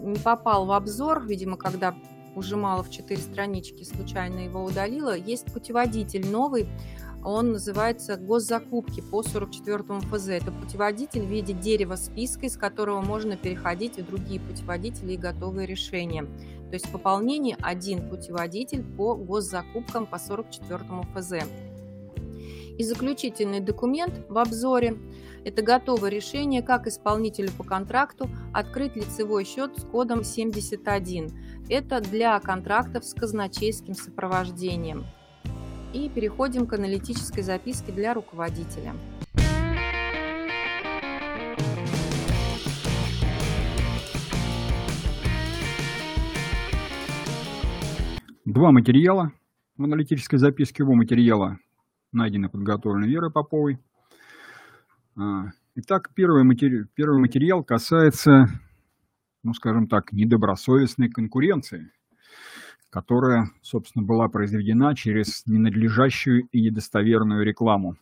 не попал в обзор, видимо, когда ужимала в 4 странички, случайно его удалила. Есть путеводитель новый он называется «Госзакупки» по 44 ФЗ. Это путеводитель в виде дерева списка, из которого можно переходить в другие путеводители и готовые решения. То есть пополнение один путеводитель по госзакупкам по 44 ФЗ. И заключительный документ в обзоре – это готовое решение, как исполнителю по контракту открыть лицевой счет с кодом 71. Это для контрактов с казначейским сопровождением. И переходим к аналитической записке для руководителя. Два материала в аналитической записке. Оба материала найдены подготовлены Верой Поповой. А, итак, первый материал, первый материал касается, ну, скажем так, недобросовестной конкуренции – которая, собственно, была произведена через ненадлежащую и недостоверную рекламу.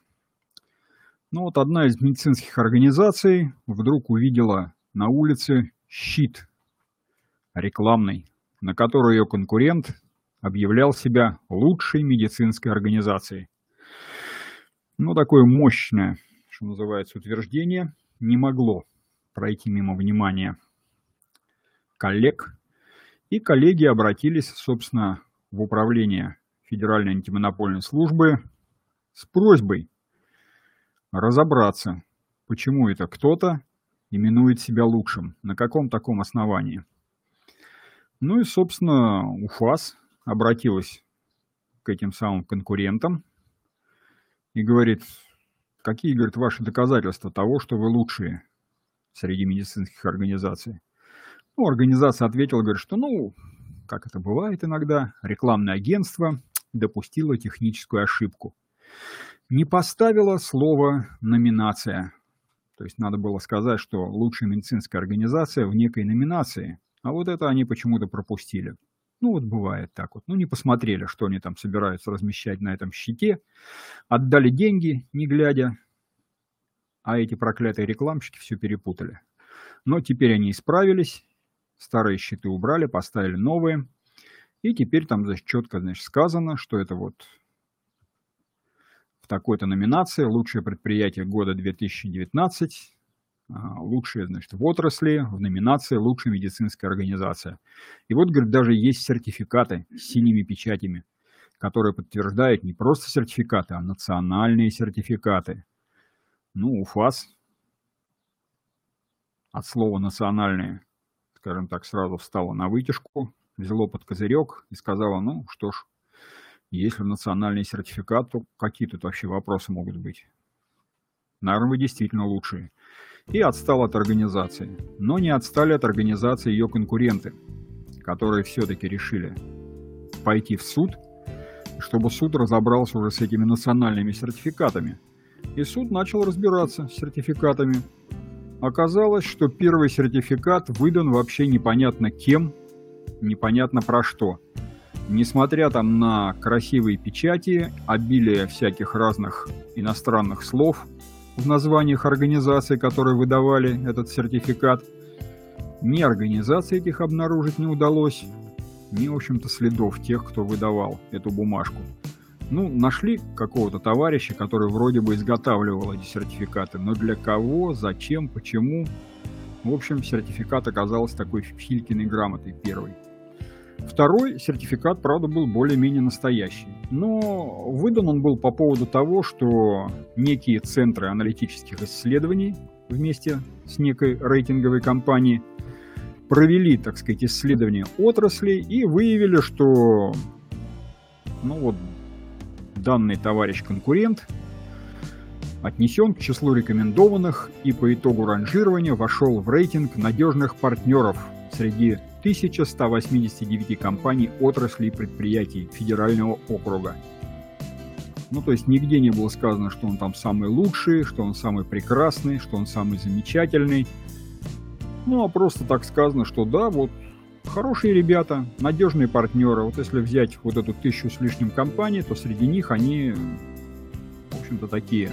Ну вот одна из медицинских организаций вдруг увидела на улице щит рекламный, на который ее конкурент объявлял себя лучшей медицинской организацией. Ну, такое мощное, что называется, утверждение не могло пройти мимо внимания коллег и коллеги обратились, собственно, в управление Федеральной антимонопольной службы с просьбой разобраться, почему это кто-то именует себя лучшим, на каком таком основании. Ну и, собственно, УФАС обратилась к этим самым конкурентам и говорит, какие, говорит, ваши доказательства того, что вы лучшие среди медицинских организаций? Ну, организация ответила, говорит, что, ну, как это бывает иногда, рекламное агентство допустило техническую ошибку. Не поставило слово «номинация». То есть надо было сказать, что лучшая медицинская организация в некой номинации, а вот это они почему-то пропустили. Ну вот бывает так вот. Ну не посмотрели, что они там собираются размещать на этом щите. Отдали деньги, не глядя. А эти проклятые рекламщики все перепутали. Но теперь они исправились. Старые щиты убрали, поставили новые. И теперь там значит, четко значит, сказано, что это вот в такой-то номинации лучшее предприятие года 2019 а, лучшие, значит, в отрасли, в номинации «Лучшая медицинская организация». И вот, говорит, даже есть сертификаты с синими печатями, которые подтверждают не просто сертификаты, а национальные сертификаты. Ну, УФАС от слова «национальные», скажем так, сразу встала на вытяжку, взяло под козырек и сказала, ну, что ж, если национальный сертификат, то какие тут вообще вопросы могут быть? Наверное, вы действительно лучшие и отстал от организации. Но не отстали от организации ее конкуренты, которые все-таки решили пойти в суд, чтобы суд разобрался уже с этими национальными сертификатами. И суд начал разбираться с сертификатами. Оказалось, что первый сертификат выдан вообще непонятно кем, непонятно про что. Несмотря там на красивые печати, обилие всяких разных иностранных слов – в названиях организаций, которые выдавали этот сертификат. Ни организаций этих обнаружить не удалось, ни, в общем-то, следов тех, кто выдавал эту бумажку. Ну, нашли какого-то товарища, который вроде бы изготавливал эти сертификаты, но для кого, зачем, почему. В общем, сертификат оказался такой Филькиной грамотой первой. Второй сертификат, правда, был более-менее настоящий. Но выдан он был по поводу того, что некие центры аналитических исследований вместе с некой рейтинговой компанией провели, так сказать, исследования отрасли и выявили, что ну вот, данный товарищ-конкурент отнесен к числу рекомендованных и по итогу ранжирования вошел в рейтинг надежных партнеров среди 1189 компаний отрасли и предприятий федерального округа. Ну, то есть нигде не было сказано, что он там самый лучший, что он самый прекрасный, что он самый замечательный. Ну, а просто так сказано, что да, вот хорошие ребята, надежные партнеры. Вот если взять вот эту тысячу с лишним компаний, то среди них они, в общем-то, такие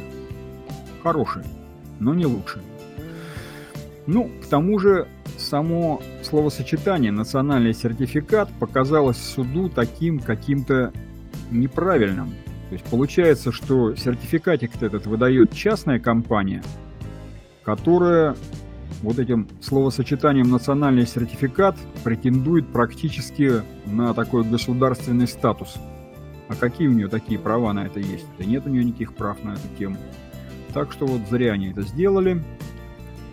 хорошие, но не лучшие. Ну, к тому же само словосочетание «национальный сертификат» показалось суду таким каким-то неправильным. То есть получается, что сертификатик этот выдает частная компания, которая вот этим словосочетанием «национальный сертификат» претендует практически на такой государственный статус. А какие у нее такие права на это есть? Да нет у нее никаких прав на эту тему. Так что вот зря они это сделали.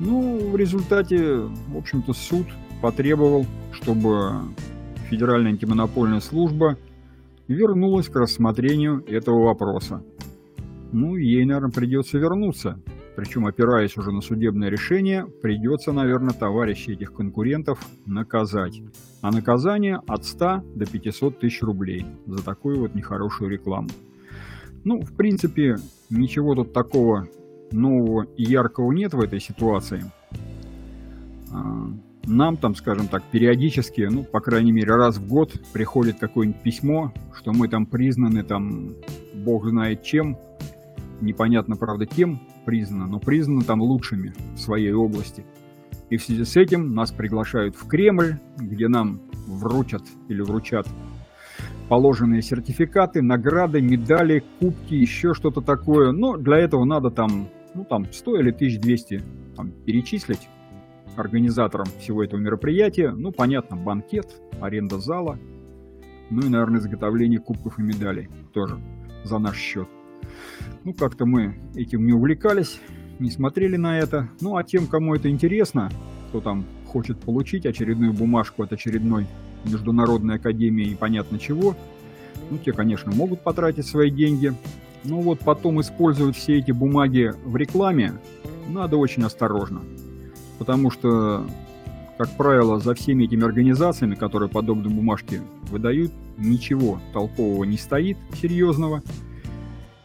Ну, в результате, в общем-то, суд потребовал, чтобы Федеральная антимонопольная служба вернулась к рассмотрению этого вопроса. Ну, ей, наверное, придется вернуться. Причем, опираясь уже на судебное решение, придется, наверное, товарищей этих конкурентов наказать. А наказание от 100 до 500 тысяч рублей за такую вот нехорошую рекламу. Ну, в принципе, ничего тут такого нового и яркого нет в этой ситуации. А, нам там, скажем так, периодически, ну, по крайней мере, раз в год приходит какое-нибудь письмо, что мы там признаны, там, бог знает чем, непонятно, правда, кем признано, но признаны там лучшими в своей области. И в связи с этим нас приглашают в Кремль, где нам вручат или вручат положенные сертификаты, награды, медали, кубки, еще что-то такое. Но для этого надо там ну там 100 или 1200 там, перечислить организаторам всего этого мероприятия. Ну, понятно, банкет, аренда зала, ну и, наверное, изготовление кубков и медалей тоже за наш счет. Ну, как-то мы этим не увлекались, не смотрели на это. Ну, а тем, кому это интересно, кто там хочет получить очередную бумажку от очередной Международной Академии и понятно чего. Ну, те, конечно, могут потратить свои деньги, но вот потом использовать все эти бумаги в рекламе надо очень осторожно. Потому что, как правило, за всеми этими организациями, которые подобные бумажки выдают, ничего толкового не стоит, серьезного.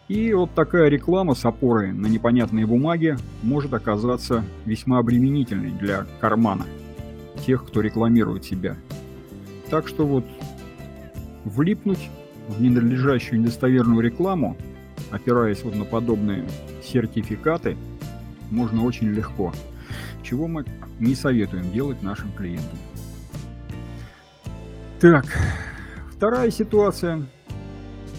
И вот такая реклама с опорой на непонятные бумаги может оказаться весьма обременительной для кармана тех, кто рекламирует себя. Так что вот влипнуть в ненадлежащую недостоверную рекламу, опираясь вот на подобные сертификаты, можно очень легко, чего мы не советуем делать нашим клиентам. Так, вторая ситуация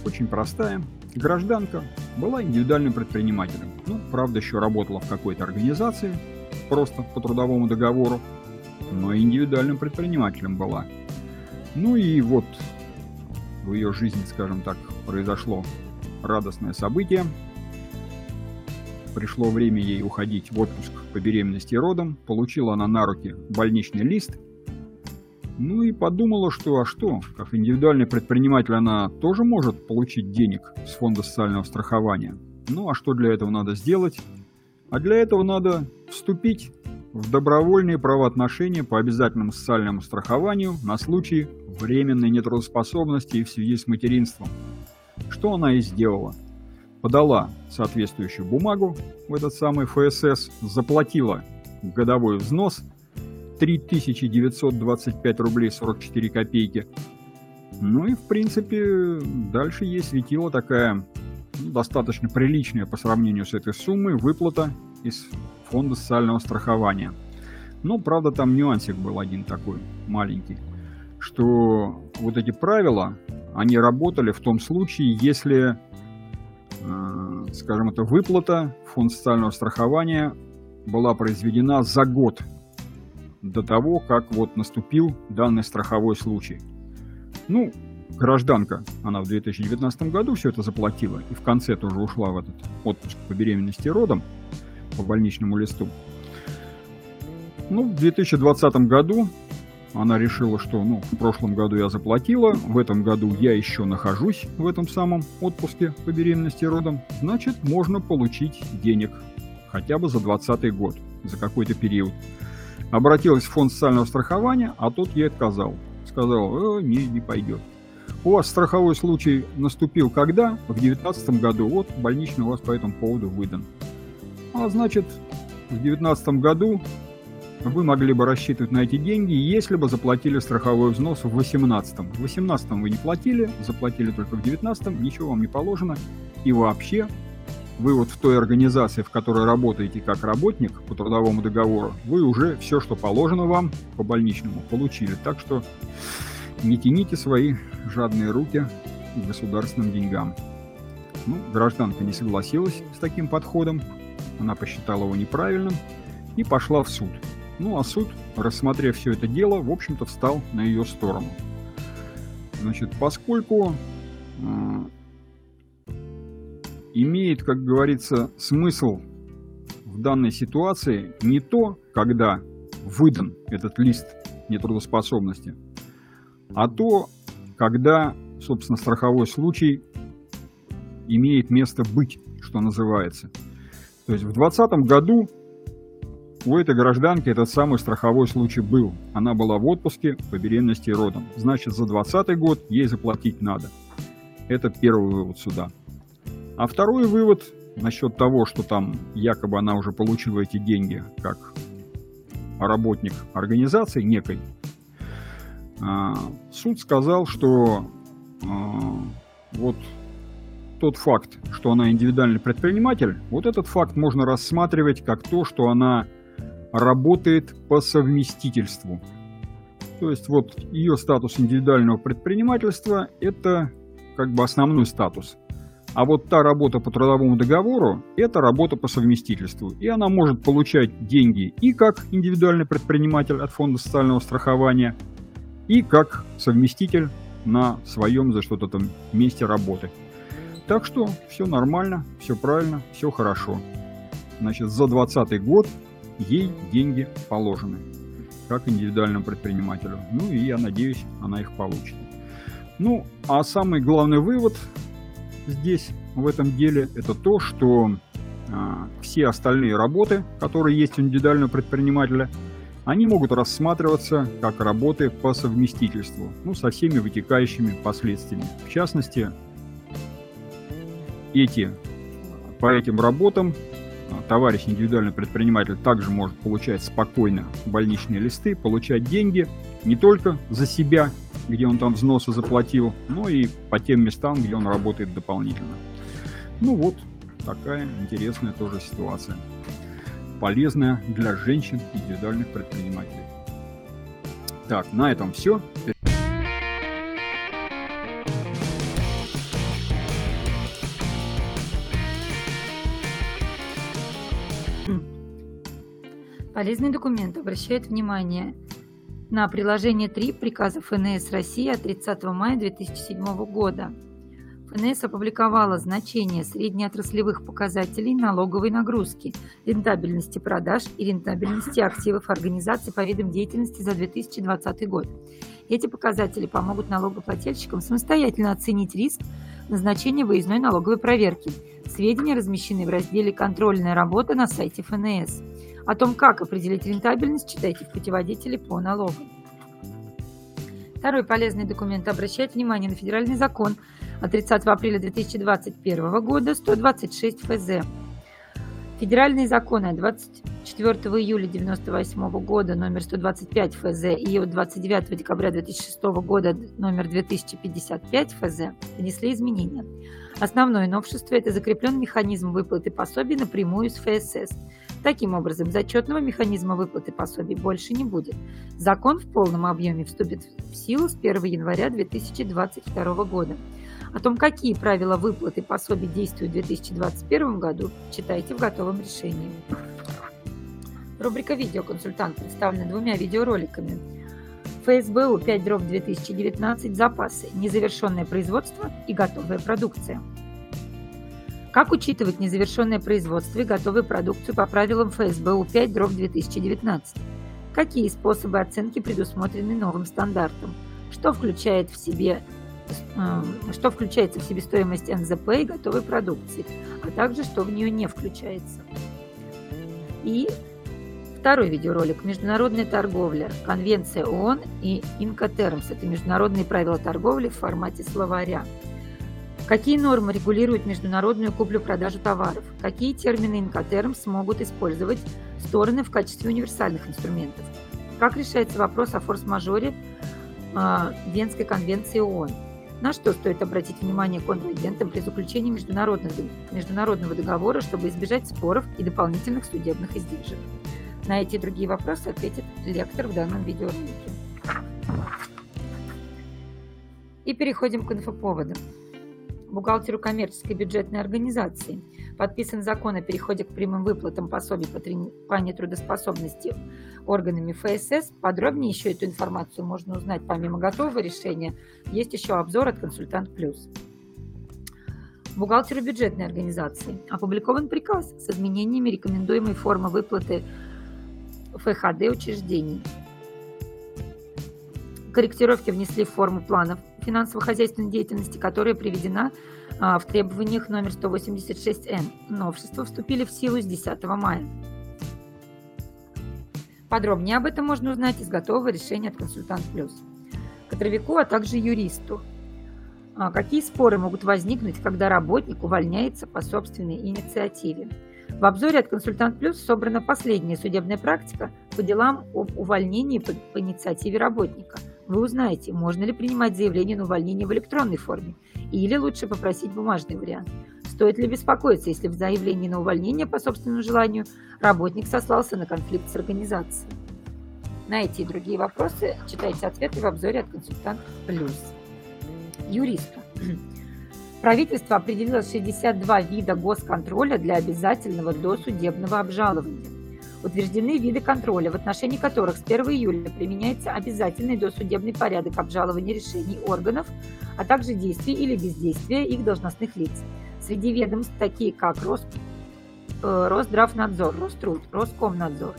очень простая. Гражданка была индивидуальным предпринимателем. Ну, правда, еще работала в какой-то организации, просто по трудовому договору, но индивидуальным предпринимателем была. Ну и вот в ее жизни, скажем так, произошло радостное событие. Пришло время ей уходить в отпуск по беременности и родам. Получила она на руки больничный лист. Ну и подумала, что а что, как индивидуальный предприниматель она тоже может получить денег с фонда социального страхования. Ну а что для этого надо сделать? А для этого надо вступить в добровольные правоотношения по обязательному социальному страхованию на случай временной нетрудоспособности в связи с материнством. Что она и сделала. Подала соответствующую бумагу в этот самый ФСС, заплатила годовой взнос 3925 рублей 44 копейки. Ну и, в принципе, дальше ей светила такая ну, достаточно приличная по сравнению с этой суммой выплата из фонда социального страхования. Но, правда, там нюансик был один такой маленький, что вот эти правила, они работали в том случае, если, э, скажем, эта выплата фонд социального страхования была произведена за год до того, как вот наступил данный страховой случай. Ну, гражданка, она в 2019 году все это заплатила и в конце тоже ушла в этот отпуск по беременности и родам по больничному листу. Ну, в 2020 году она решила, что ну, в прошлом году я заплатила, в этом году я еще нахожусь в этом самом отпуске по беременности и родам, значит, можно получить денег хотя бы за 2020 год, за какой-то период. Обратилась в фонд социального страхования, а тот ей отказал. Сказал, э, не, не пойдет. У вас страховой случай наступил когда? В 2019 году. Вот больничный у вас по этому поводу выдан. А значит, в 2019 году вы могли бы рассчитывать на эти деньги, если бы заплатили страховой взнос в 2018. В 2018 вы не платили, заплатили только в 2019, ничего вам не положено. И вообще, вы вот в той организации, в которой работаете как работник по трудовому договору, вы уже все, что положено вам по больничному, получили. Так что не тяните свои жадные руки к государственным деньгам. Ну, гражданка не согласилась с таким подходом, она посчитала его неправильным и пошла в суд. Ну а суд, рассмотрев все это дело, в общем-то встал на ее сторону. Значит, поскольку э, имеет, как говорится, смысл в данной ситуации не то, когда выдан этот лист нетрудоспособности, а то, когда, собственно, страховой случай имеет место быть, что называется. То есть в 2020 году у этой гражданки этот самый страховой случай был. Она была в отпуске по беременности и родам. Значит, за 2020 год ей заплатить надо. Это первый вывод сюда. А второй вывод насчет того, что там якобы она уже получила эти деньги как работник организации некой, а, суд сказал, что а, вот тот факт, что она индивидуальный предприниматель, вот этот факт можно рассматривать как то, что она работает по совместительству. То есть вот ее статус индивидуального предпринимательства – это как бы основной статус. А вот та работа по трудовому договору – это работа по совместительству. И она может получать деньги и как индивидуальный предприниматель от фонда социального страхования, и как совместитель на своем за что-то там месте работы. Так что все нормально, все правильно, все хорошо. Значит, за 2020 год ей деньги положены. как индивидуальному предпринимателю. Ну и я надеюсь, она их получит. Ну, а самый главный вывод здесь, в этом деле, это то, что а, все остальные работы, которые есть у индивидуального предпринимателя, они могут рассматриваться как работы по совместительству, ну, со всеми вытекающими последствиями. В частности, эти, по этим работам а, товарищ индивидуальный предприниматель также может получать спокойно больничные листы, получать деньги не только за себя, где он там взносы заплатил, но и по тем местам, где он работает дополнительно. Ну вот, такая интересная тоже ситуация. Полезная для женщин индивидуальных предпринимателей. Так, на этом все. Полезный документ обращает внимание на приложение 3 приказа ФНС России от 30 мая 2007 года. ФНС опубликовала значение среднеотраслевых показателей налоговой нагрузки, рентабельности продаж и рентабельности активов организаций по видам деятельности за 2020 год. Эти показатели помогут налогоплательщикам самостоятельно оценить риск назначения выездной налоговой проверки. Сведения размещены в разделе «Контрольная работа» на сайте ФНС. О том, как определить рентабельность, читайте в путеводителе по налогам. Второй полезный документ обращает внимание на федеральный закон от 30 апреля 2021 года 126 ФЗ. Федеральные законы от 24 июля 1998 года номер 125 ФЗ и от 29 декабря 2006 года номер 2055 ФЗ внесли изменения. Основное новшество – это закреплен механизм выплаты пособий напрямую с ФСС. Таким образом, зачетного механизма выплаты пособий больше не будет. Закон в полном объеме вступит в силу с 1 января 2022 года. О том, какие правила выплаты пособий действуют в 2021 году, читайте в готовом решении. Рубрика «Видеоконсультант» представлена двумя видеороликами. ФСБУ 5 дробь 2019 «Запасы. Незавершенное производство и готовая продукция». Как учитывать незавершенное производство и готовую продукцию по правилам ФСБУ 5 дробь 2019? Какие способы оценки предусмотрены новым стандартом? Что включает в себе Эм, что включается в себестоимость НЗП и готовой продукции, а также что в нее не включается. И второй видеоролик «Международная торговля. Конвенция ООН и Инкотермс» – это международные правила торговли в формате словаря. Какие нормы регулируют международную куплю-продажу товаров? Какие термины Инкотермс могут использовать стороны в качестве универсальных инструментов? Как решается вопрос о форс-мажоре э, Венской конвенции ООН? На что стоит обратить внимание контрагентам при заключении международного договора, чтобы избежать споров и дополнительных судебных издержек? На эти и другие вопросы ответит лектор в данном видеоролике. И переходим к инфоповодам бухгалтеру коммерческой бюджетной организации. Подписан закон о переходе к прямым выплатам пособий по тренированию трудоспособности органами ФСС. Подробнее еще эту информацию можно узнать помимо готового решения. Есть еще обзор от «Консультант Плюс». Бухгалтеру бюджетной организации опубликован приказ с изменениями рекомендуемой формы выплаты ФХД учреждений. Корректировки внесли в форму планов финансово-хозяйственной деятельности, которая приведена а, в требованиях номер 186Н. Новшества вступили в силу с 10 мая. Подробнее об этом можно узнать из готового решения от «Консультант Плюс». Кадровику, а также юристу. А, какие споры могут возникнуть, когда работник увольняется по собственной инициативе? В обзоре от «Консультант Плюс» собрана последняя судебная практика по делам об увольнении по, по инициативе работника. Вы узнаете, можно ли принимать заявление на увольнение в электронной форме, или лучше попросить бумажный вариант. Стоит ли беспокоиться, если в заявлении на увольнение по собственному желанию работник сослался на конфликт с организацией? На эти и другие вопросы читайте ответы в обзоре от «Консультант Плюс». Юристу. Правительство определило 62 вида госконтроля для обязательного досудебного обжалования. Утверждены виды контроля, в отношении которых с 1 июля применяется обязательный досудебный порядок обжалования решений органов, а также действий или бездействия их должностных лиц. Среди ведомств такие как Рос, э, Росздравнадзор, Роструд, Роскомнадзор,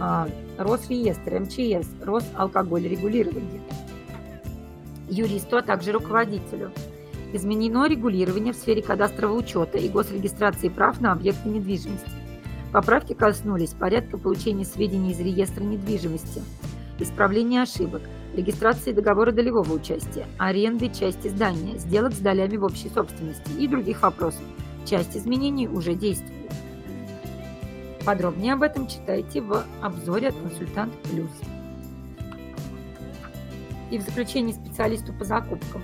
э, Росреестр, МЧС, Росалкогольрегулирование, юристу, а также руководителю. Изменено регулирование в сфере кадастрового учета и госрегистрации прав на объекты недвижимости. Поправки коснулись порядка получения сведений из реестра недвижимости, исправления ошибок, регистрации договора долевого участия, аренды части здания, сделок с долями в общей собственности и других вопросов. Часть изменений уже действует. Подробнее об этом читайте в обзоре от «Консультант Плюс». И в заключении специалисту по закупкам.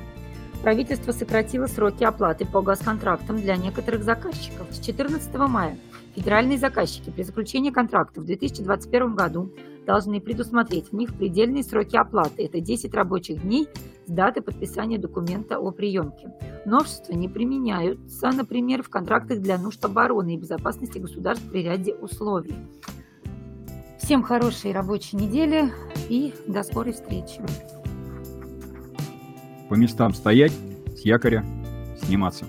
Правительство сократило сроки оплаты по газконтрактам для некоторых заказчиков. С 14 мая федеральные заказчики при заключении контрактов в 2021 году должны предусмотреть в них предельные сроки оплаты. Это 10 рабочих дней с даты подписания документа о приемке. Новшества не применяются, например, в контрактах для нужд обороны и безопасности государств при ряде условий. Всем хорошей рабочей недели и до скорой встречи. По местам стоять, с якоря сниматься.